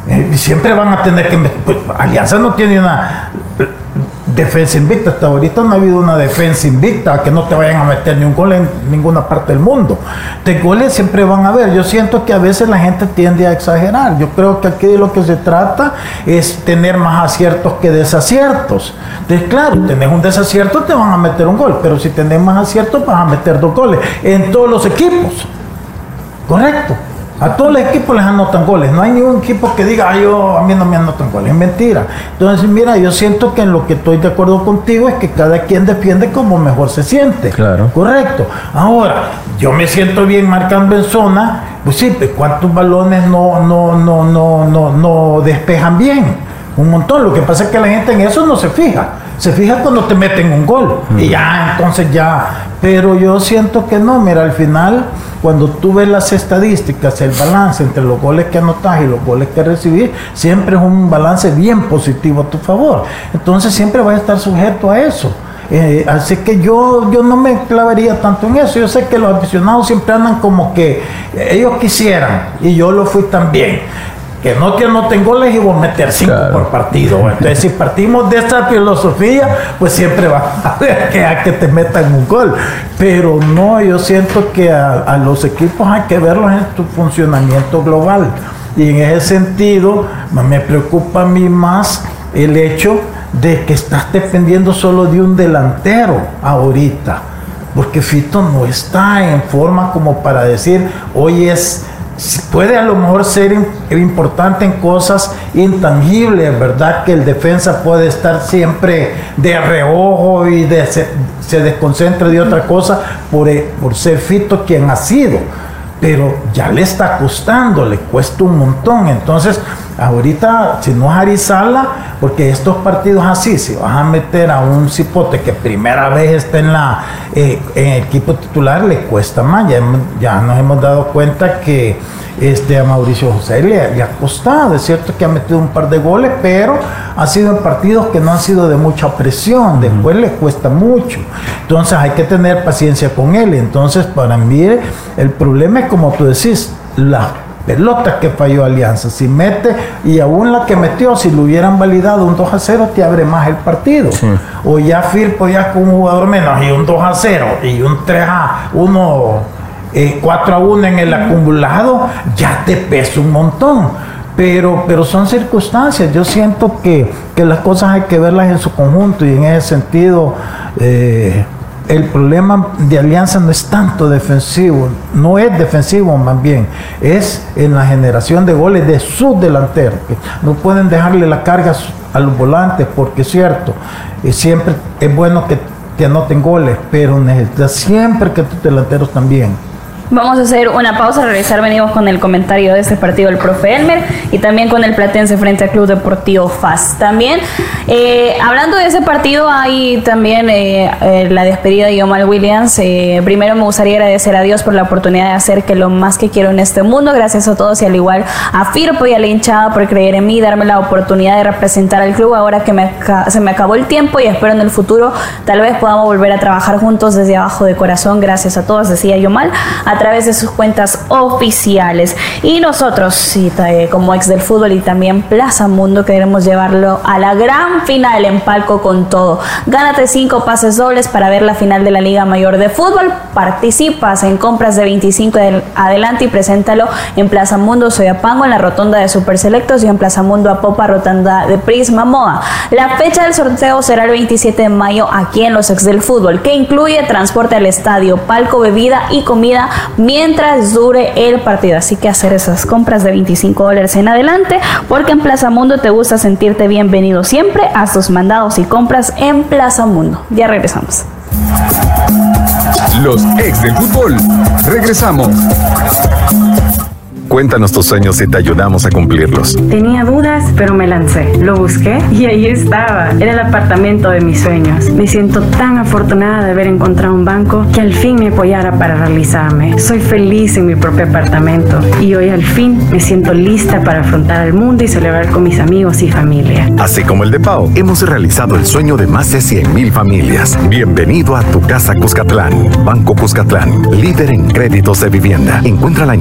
Eh, siempre van a tener que. pues, Alianza no tiene una defensa invicta. Hasta ahorita no ha habido una defensa invicta que no te vayan a meter ni un gol en ninguna parte del mundo. De goles siempre van a haber. Yo siento que a veces la gente tiende a exagerar. Yo creo que aquí de lo que se trata es tener más aciertos que desaciertos. Entonces, claro, tenés un desacierto, te van a meter un gol. Pero si tenés más aciertos, vas a meter dos goles. En todos los equipos. Correcto. A todos los equipos les anotan goles. No hay ningún equipo que diga, Ay, yo, a mí no me anotan goles. Es mentira. Entonces, mira, yo siento que en lo que estoy de acuerdo contigo es que cada quien defiende como mejor se siente.
Claro.
Correcto. Ahora, yo me siento bien marcando en zona. Pues sí, pues, ¿cuántos balones no, no, no, no, no, no despejan bien? Un montón. Lo que pasa es que la gente en eso no se fija. Se fija cuando te meten un gol. Y ya, entonces ya. Pero yo siento que no. Mira, al final, cuando tú ves las estadísticas, el balance entre los goles que anotas y los goles que recibís, siempre es un balance bien positivo a tu favor. Entonces siempre vas a estar sujeto a eso. Eh, así que yo, yo no me clavaría tanto en eso. Yo sé que los aficionados siempre andan como que ellos quisieran, y yo lo fui también. Que no te anoten goles y vos meter cinco por partido. Entonces, si partimos de esta filosofía, pues siempre va a haber que, a que te metan un gol. Pero no, yo siento que a, a los equipos hay que verlos en su funcionamiento global. Y en ese sentido, me preocupa a mí más el hecho de que estás dependiendo solo de un delantero ahorita. Porque Fito no está en forma como para decir, hoy es, puede a lo mejor ser im- importante en cosas intangibles, ¿verdad? Que el defensa puede estar siempre de reojo y de, se, se desconcentra de otra cosa por, eh, por ser Fito quien ha sido pero ya le está costando, le cuesta un montón. Entonces, ahorita, si no es Arizala, porque estos partidos así, si vas a meter a un cipote que primera vez está en, la, eh, en el equipo titular, le cuesta más. Ya, hemos- ya nos hemos dado cuenta que este, a Mauricio José le, le ha costado. Es cierto que ha metido un par de goles, pero ha sido en partidos que no han sido de mucha presión. Después le cuesta mucho. Entonces hay que tener paciencia con él. Entonces, para mí, el problema es como tú decís, la pelota que falló Alianza. Si mete, y aún la que metió, si lo hubieran validado un 2 a 0, te abre más el partido. O ya Firpo ya con un jugador menos y un 2 a 0 y un 3 a 1 eh, 4 a 1 en el acumulado, ya te pesa un montón. Pero, pero son circunstancias. Yo siento que, que las cosas hay que verlas en su conjunto y en ese sentido eh, el problema de Alianza no es tanto defensivo, no es defensivo más bien, es en la generación de goles de sus delanteros. No pueden dejarle la carga a los volantes porque es cierto, eh, siempre es bueno que te anoten goles, pero necesitas siempre que tus delanteros también.
Vamos a hacer una pausa, regresar, venimos con el comentario de este partido del profe Elmer y también con el Platense frente al Club Deportivo FAS. También, eh, hablando de ese partido, hay también eh, eh, la despedida de Yomal Williams. Eh, primero me gustaría agradecer a Dios por la oportunidad de hacer que lo más que quiero en este mundo. Gracias a todos y al igual a Firpo y a la hinchada por creer en mí darme la oportunidad de representar al club ahora que me se me acabó el tiempo y espero en el futuro tal vez podamos volver a trabajar juntos desde abajo de corazón. Gracias a todos, decía Yomal, a través de sus cuentas oficiales. Y nosotros, eh, como ex del fútbol y también Plaza Mundo, queremos llevarlo a la gran final en palco con todo. Gánate cinco pases dobles para ver la final de la Liga Mayor de Fútbol. Participas en compras de 25 del- adelante y preséntalo en Plaza Mundo Soyapango, en la rotonda de Super Selectos y en Plaza Mundo Apopa, rotonda de Prisma Moda. La fecha del sorteo será el 27 de mayo aquí en los ex del fútbol, que incluye transporte al estadio, palco, bebida y comida mientras dure el partido. Así que hacer esas compras de 25 dólares en adelante, porque en Plaza Mundo te gusta sentirte bienvenido siempre. Haz tus mandados y compras en Plaza Mundo. Ya regresamos.
Los ex del fútbol. Regresamos.
Cuéntanos tus sueños y te ayudamos a cumplirlos.
Tenía dudas, pero me lancé. Lo busqué y ahí estaba. Era el apartamento de mis sueños. Me siento tan afortunada de haber encontrado un banco que al fin me apoyara para realizarme. Soy feliz en mi propio apartamento y hoy al fin me siento lista para afrontar el mundo y celebrar con mis amigos y familia.
Así como el de Pau, hemos realizado el sueño de más de 100.000 familias. Bienvenido a Tu Casa Cuscatlán. Banco Cuscatlán, líder en créditos de vivienda. Encuéntrala en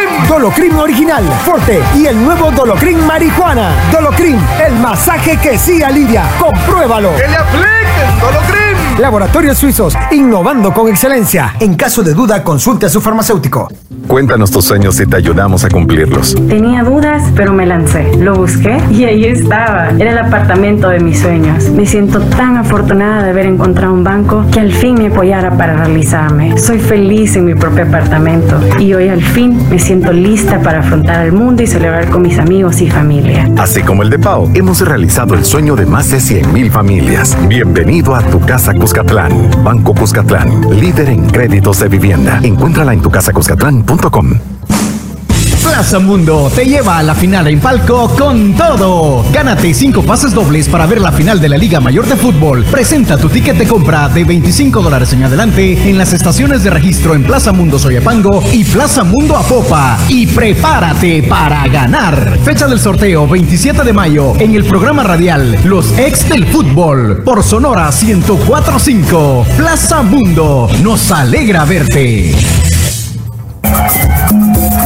Dolocrim original, fuerte y el nuevo Dolocrim marihuana. Dolocrim, el masaje que sí alivia. Compruébalo.
¡Que le Dolocrim!
Laboratorios Suizos, innovando con excelencia. En caso de duda, consulte a su farmacéutico.
Cuéntanos tus sueños y te ayudamos a cumplirlos.
Tenía dudas, pero me lancé. Lo busqué y ahí estaba. Era el apartamento de mis sueños. Me siento tan afortunada de haber encontrado un banco que al fin me apoyara para realizarme. Soy feliz en mi propio apartamento y hoy al fin me siento lista para afrontar el mundo y celebrar con mis amigos y familia.
Así como el de Pau, hemos realizado el sueño de más de 100.000 familias. Bienvenido a tu casa Cuscatlán. Banco Cuscatlán, líder en créditos de vivienda. Encuéntrala en tucasacuscatlán.com.
Plaza Mundo te lleva a la final en palco con todo. Gánate cinco pases dobles para ver la final de la Liga Mayor de Fútbol. Presenta tu ticket de compra de 25 dólares en adelante en las estaciones de registro en Plaza Mundo Soyapango y Plaza Mundo Apopa. Y prepárate para ganar. Fecha del sorteo 27 de mayo en el programa radial Los Ex del Fútbol por Sonora 1045. Plaza Mundo nos alegra verte.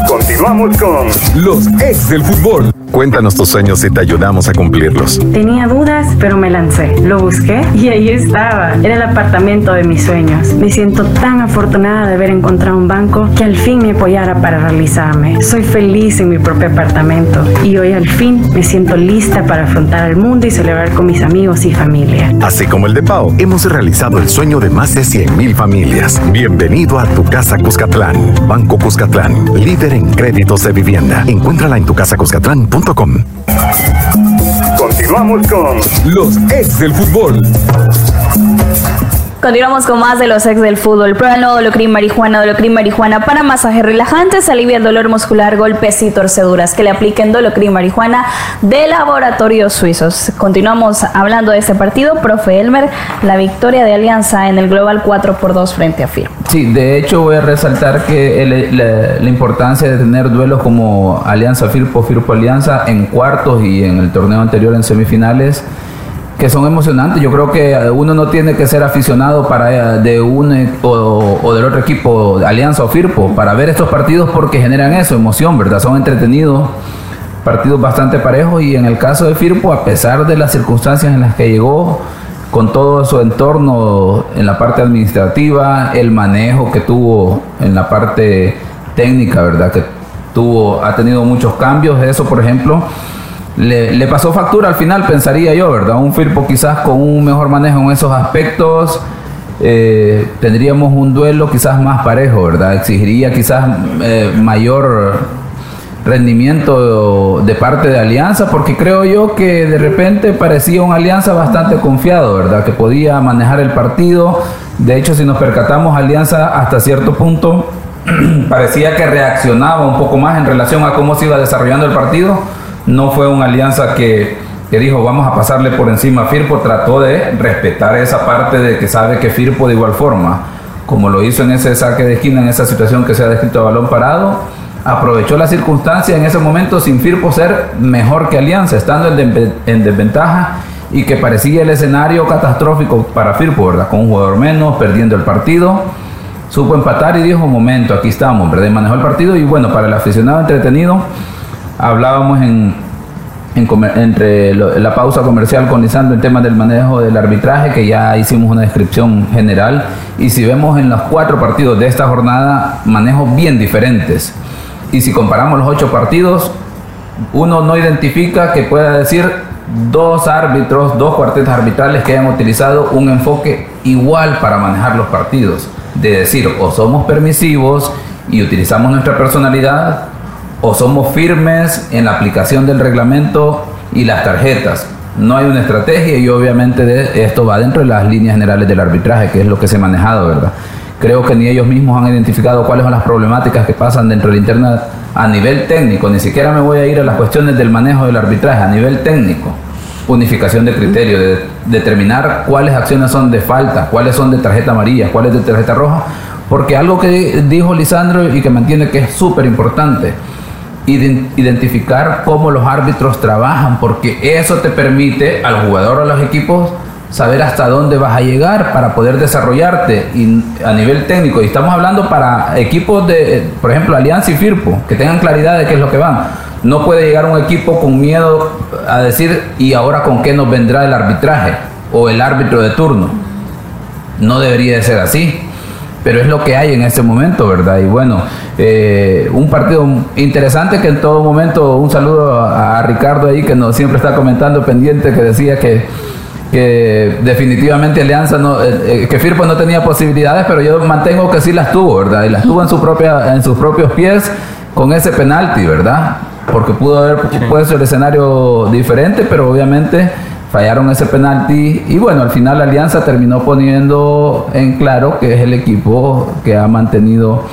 Continuamos con los ex del fútbol.
Cuéntanos tus sueños y te ayudamos a cumplirlos.
Tenía dudas, pero me lancé. Lo busqué y ahí estaba. Era el apartamento de mis sueños. Me siento tan afortunada de haber encontrado un banco que al fin me apoyara para realizarme. Soy feliz en mi propio apartamento y hoy al fin me siento lista para afrontar el mundo y celebrar con mis amigos y familia.
Así como el de Pau, hemos realizado el sueño de más de 100.000 familias. Bienvenido a tu casa Cuscatlán. Banco Cuscatlán, líder en créditos de vivienda. Encuéntrala en tucasacuscatlán.com.
Continuamos con los ex del fútbol.
Continuamos con más de los ex del fútbol. Prueba nuevo Dolocrim marihuana, Dolocrim marihuana para masajes relajantes, alivia el dolor muscular, golpes y torceduras. Que le apliquen Dolocrim marihuana de laboratorios suizos. Continuamos hablando de este partido. Profe Elmer, la victoria de Alianza en el Global 4 por 2 frente a FIR.
Sí, de hecho voy a resaltar que el- la, la importancia de tener duelos como Alianza Firpo, Firpo Alianza en cuartos y en el torneo anterior en semifinales que son emocionantes. Yo creo que uno no tiene que ser aficionado para eh, de un eh, o, o del otro equipo, Alianza o Firpo, para ver estos partidos porque generan eso, emoción, ¿verdad? Son entretenidos, partidos bastante parejos y en el caso de Firpo, a pesar de las circunstancias en las que llegó, con todo su entorno en la parte administrativa, el manejo que tuvo en la parte técnica, ¿verdad? Que tuvo, ha tenido muchos cambios, eso por ejemplo, le, le pasó factura al final, pensaría yo, ¿verdad? Un Firpo quizás con un mejor manejo en esos aspectos, eh, tendríamos un duelo quizás más parejo, ¿verdad? Exigiría quizás eh, mayor rendimiento de parte de Alianza, porque creo yo que de repente parecía una Alianza bastante confiado, ¿verdad? Que podía manejar el partido. De hecho, si nos percatamos, Alianza hasta cierto punto parecía que reaccionaba un poco más en relación a cómo se iba desarrollando el partido. No fue una Alianza que, que dijo vamos a pasarle por encima a Firpo, trató de respetar esa parte de que sabe que Firpo de igual forma, como lo hizo en ese saque de esquina, en esa situación que se ha descrito a balón parado, aprovechó la circunstancia en ese momento sin Firpo ser mejor que Alianza, estando en, de- en desventaja y que parecía el escenario catastrófico para Firpo, ¿verdad? Con un jugador menos, perdiendo el partido. Supo empatar y dijo, momento, aquí estamos, ¿verdad? Manejó el partido y bueno, para el aficionado entretenido, hablábamos en, en entre lo- la pausa comercial con Lisandro en temas del manejo del arbitraje, que ya hicimos una descripción general. Y si vemos en los cuatro partidos de esta jornada, manejos bien diferentes. Y si comparamos los ocho partidos, uno no identifica que pueda decir dos árbitros, dos cuartetas arbitrales que hayan utilizado un enfoque igual para manejar los partidos. De decir, o somos permisivos y utilizamos nuestra personalidad, o somos firmes en la aplicación del reglamento y las tarjetas. No hay una estrategia y obviamente esto va dentro de las líneas generales del arbitraje, que es lo que se ha manejado, ¿verdad? Creo que ni ellos mismos han identificado cuáles son las problemáticas que pasan dentro de la interna a nivel técnico. Ni siquiera me voy a ir a las cuestiones del manejo del arbitraje, a nivel técnico. Unificación de criterio, de determinar cuáles acciones son de falta, cuáles son de tarjeta amarilla, cuáles de tarjeta roja. Porque algo que dijo Lisandro y que mantiene que es súper importante, identificar cómo los árbitros trabajan, porque eso te permite al jugador o a los equipos saber hasta dónde vas a llegar para poder desarrollarte y a nivel técnico. Y estamos hablando para equipos de, por ejemplo, Alianza y Firpo, que tengan claridad de qué es lo que van. No puede llegar un equipo con miedo a decir, ¿y ahora con qué nos vendrá el arbitraje o el árbitro de turno? No debería de ser así pero es lo que hay en este momento, ¿verdad? Y bueno, eh, un partido interesante que en todo momento, un saludo a, Ricardo ahí que nos siempre está comentando pendiente, que decía que, que definitivamente Alianza, no, eh, eh, que Firpo no tenía posibilidades, pero yo mantengo que sí las tuvo, ¿verdad? Y las tuvo en, su propia, en sus propios pies con ese penalti, ¿verdad? Porque pudo haber puesto el escenario diferente, pero obviamente fallaron ese penalti y bueno, al final la Alianza terminó poniendo en claro que es el equipo que ha mantenido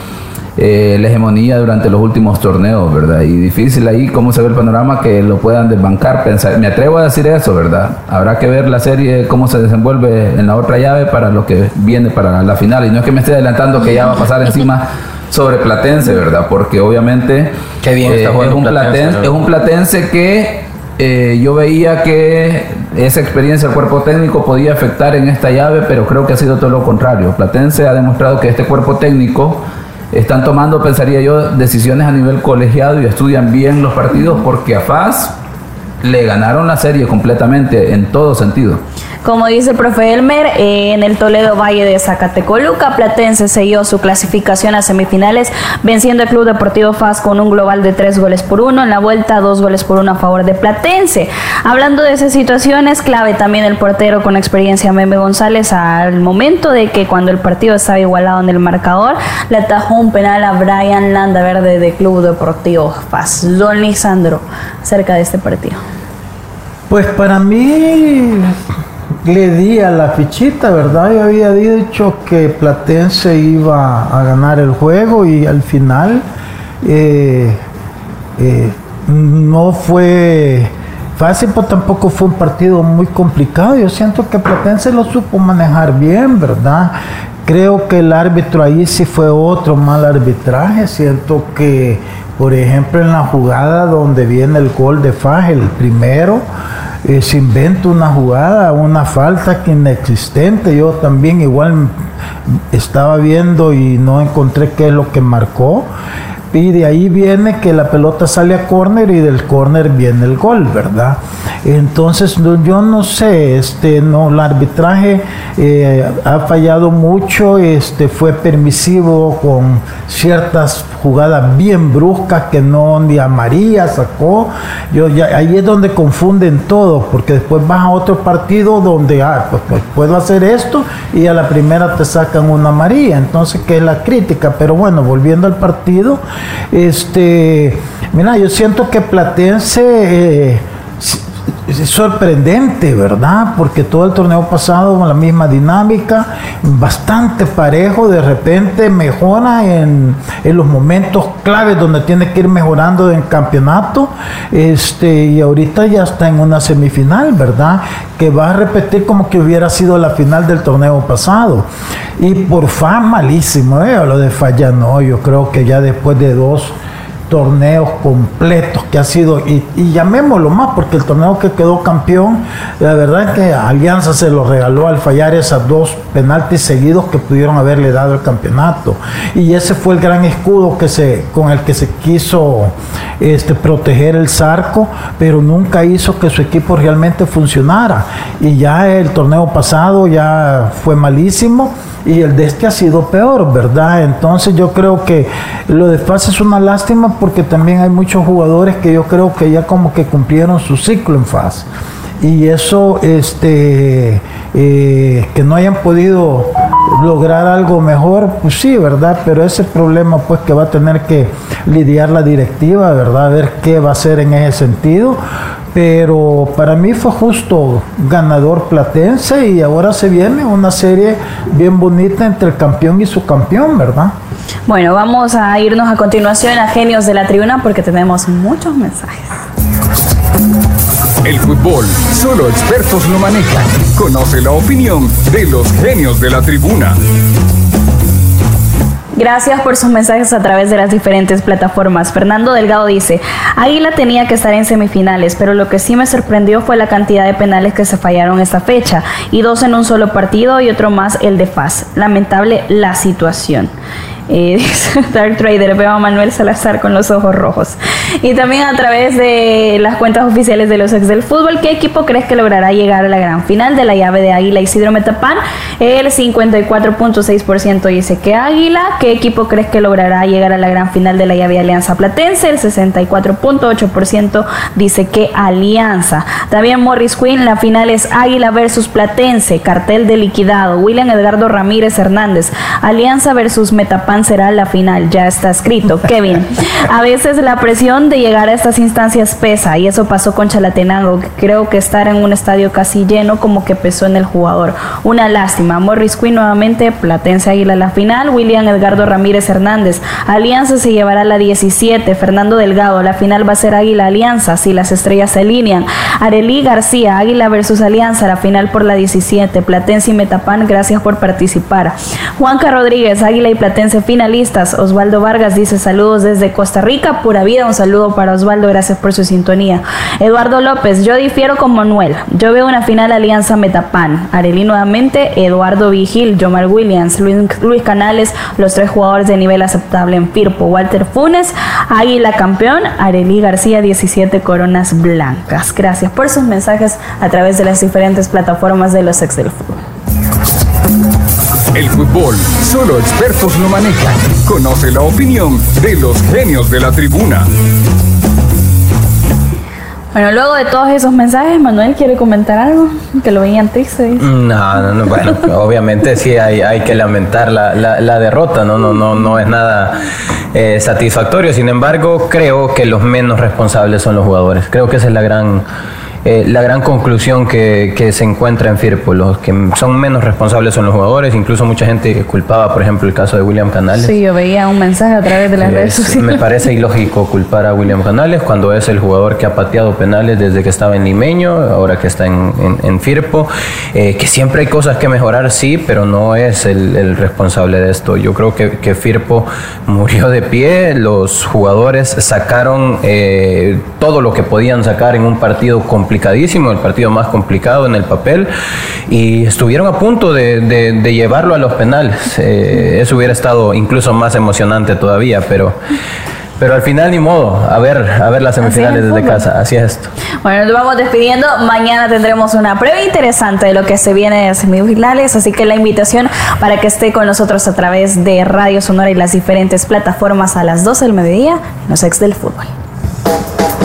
eh, la hegemonía durante los últimos torneos, ¿verdad? Y difícil ahí cómo se ve el panorama que lo puedan desbancar, pensar. Me atrevo a decir eso, ¿verdad? Habrá que ver la serie, cómo se desenvuelve en la otra llave para lo que viene para la final. Y no es que me esté adelantando que ya va a pasar encima sobre Platense, ¿verdad? Porque obviamente
Qué bien
eh, es, un platense, es un Platense que eh, yo veía que esa experiencia del cuerpo técnico podía afectar en esta llave, pero creo que ha sido todo lo contrario. Platense ha demostrado que este cuerpo técnico están tomando, pensaría yo, decisiones a nivel colegiado y estudian bien los partidos porque a FAS le ganaron la serie completamente en todo sentido.
Como dice el profe Elmer, eh, en el Toledo Valle de Zacatecoluca, Platense selló su clasificación a semifinales, venciendo el Club Deportivo FAS con un global de tres goles por uno. En la vuelta, dos goles por uno a favor de Platense. Hablando de esas situaciones, clave también el portero con experiencia Meme González al momento de que cuando el partido estaba igualado en el marcador, le atajó un penal a Brian Landaverde de Club Deportivo FAS. Don Lisandro, cerca de este partido.
Pues para mí le di a la fichita, ¿verdad? Yo había dicho que Platense iba a ganar el juego y al final eh, eh, no fue fácil, pero tampoco fue un partido muy complicado. Yo siento que Platense lo supo manejar bien, ¿verdad? Creo que el árbitro ahí sí fue otro mal arbitraje. Siento que, por ejemplo, en la jugada donde viene el gol de Faje, el primero, eh, se inventa una jugada, una falta que inexistente. Yo también igual estaba viendo y no encontré qué es lo que marcó y de ahí viene que la pelota sale a córner y del córner viene el gol, ¿verdad? Entonces yo no sé, este, no, el arbitraje eh, ha fallado mucho, este, fue permisivo con ciertas jugadas bien bruscas que no ni a María sacó. Yo ya, ahí es donde confunden todo, porque después vas a otro partido donde ah, pues, pues puedo hacer esto y a la primera te sacan una María. Entonces, ¿qué es la crítica? Pero bueno, volviendo al partido, este, mira, yo siento que Platense eh, es sorprendente, ¿verdad? Porque todo el torneo pasado con la misma dinámica, bastante parejo, de repente mejora en, los momentos claves donde tiene que ir mejorando en campeonato, este, y ahorita ya está en una semifinal, ¿verdad? Que va a repetir como que hubiera sido la final del torneo pasado. Y por fan malísimo, ¿eh? Lo de Falla no, yo creo que ya después de dos torneos completos que ha sido, y, llamémoslo más, porque el torneo que quedó campeón, la verdad es que Alianza se lo regaló al fallar esas dos penaltis seguidos que pudieron haberle dado el campeonato. Y ese fue el gran escudo que se, con el que se quiso este, proteger el Zarco, pero nunca hizo que su equipo realmente funcionara. Y ya el torneo pasado ya fue malísimo y el de este ha sido peor, ¿verdad? Entonces yo creo que lo de FAS es una lástima porque también hay muchos jugadores que yo creo que ya como que cumplieron su ciclo en FAS. Y eso, este, eh, que no hayan podido lograr algo mejor, pues sí, ¿verdad? Pero ese problema pues que va a tener que lidiar la directiva, ¿verdad? A ver qué va a hacer en ese sentido pero para mí fue justo ganador platense y ahora se viene una serie bien bonita entre el campeón y su campeón, ¿verdad?
Bueno, vamos a irnos a continuación a Genios de la Tribuna porque tenemos muchos mensajes.
El fútbol, solo expertos lo manejan. Conoce la opinión de los genios de la tribuna.
Gracias por sus mensajes a través de las diferentes plataformas. Fernando Delgado dice, Águila tenía que estar en semifinales, pero lo que sí me sorprendió fue la cantidad de penales que se fallaron esta fecha, y dos en un solo partido y otro más el de Paz. Lamentable la situación. Eh, Dark Trader, veo a Manuel Salazar con los ojos rojos. Y también a través de las cuentas oficiales de los ex del fútbol, ¿qué equipo crees que logrará llegar a la gran final de la llave de Águila Isidro Metapán? El 54.6% dice que Águila. ¿Qué equipo crees que logrará llegar a la gran final de la llave de Alianza Platense? El 64.8% dice que Alianza. También Morris Quinn, la final es Águila versus Platense, cartel de liquidado. William Edgardo Ramírez Hernández, Alianza versus Metapán será la final, ya está escrito. Kevin, a veces la presión de llegar a estas instancias pesa y eso pasó con Chalatenango. Creo que estar en un estadio casi lleno como que pesó en el jugador. Una lástima. Morris Quinn nuevamente, Platense Águila la final. William Edgardo Ramírez Hernández. Alianza se llevará la 17. Fernando Delgado, la final va a ser Águila Alianza si las estrellas se alinean. Arelí García, Águila versus Alianza, la final por la 17. Platense y Metapán, gracias por participar. Juanca Rodríguez, Águila y Platense finalistas. Osvaldo Vargas dice saludos desde Costa Rica, pura vida. Un saludo para Osvaldo, gracias por su sintonía. Eduardo López, yo difiero con Manuel. Yo veo una final Alianza Metapán. Arelí nuevamente, Eduardo Vigil, Jomar Williams, Luis, Luis Canales, los tres jugadores de nivel aceptable en Firpo. Walter Funes, Águila campeón, Arelí García, 17 coronas blancas. Gracias por sus mensajes a través de las diferentes plataformas de los ex del fútbol.
El fútbol, solo expertos lo manejan. Conoce la opinión de los genios de la tribuna.
Bueno, luego de todos esos mensajes, Manuel quiere comentar algo, que lo veían triste.
No, no, no, bueno, obviamente sí hay, hay que lamentar la, la- la derrota, no, no, no, no es nada eh, satisfactorio. Sin embargo, creo que los menos responsables son los jugadores. Creo que esa es la gran, eh, la gran conclusión que, que se encuentra en Firpo. Los que son menos responsables son los jugadores. Incluso mucha gente culpaba, por ejemplo, el caso de William Canales.
Sí, yo veía un mensaje a través de las redes
Es-
sociales.
me parece ilógico culpar a William Canales cuando es el jugador que ha pateado penales desde que estaba en Limeño, ahora que está en, en- en Firpo, eh, que siempre hay cosas que mejorar, sí, pero no es el, el responsable de esto. Yo creo que, que Firpo murió de pie, los jugadores sacaron eh, todo lo que podían sacar en un partido complicadísimo, el partido más complicado en el papel, y estuvieron a punto de, de- de llevarlo a los penales. Eh, eso hubiera estado incluso más emocionante todavía, pero, pero al final ni modo, a ver, a ver las semifinales desde casa, así es esto.
Bueno, nos vamos despidiendo. Mañana tendremos una prueba interesante de lo que se viene de semifinales, así que la invitación para que esté con nosotros a través de Radio Sonora y las diferentes plataformas a las 12 del mediodía en los ex del fútbol.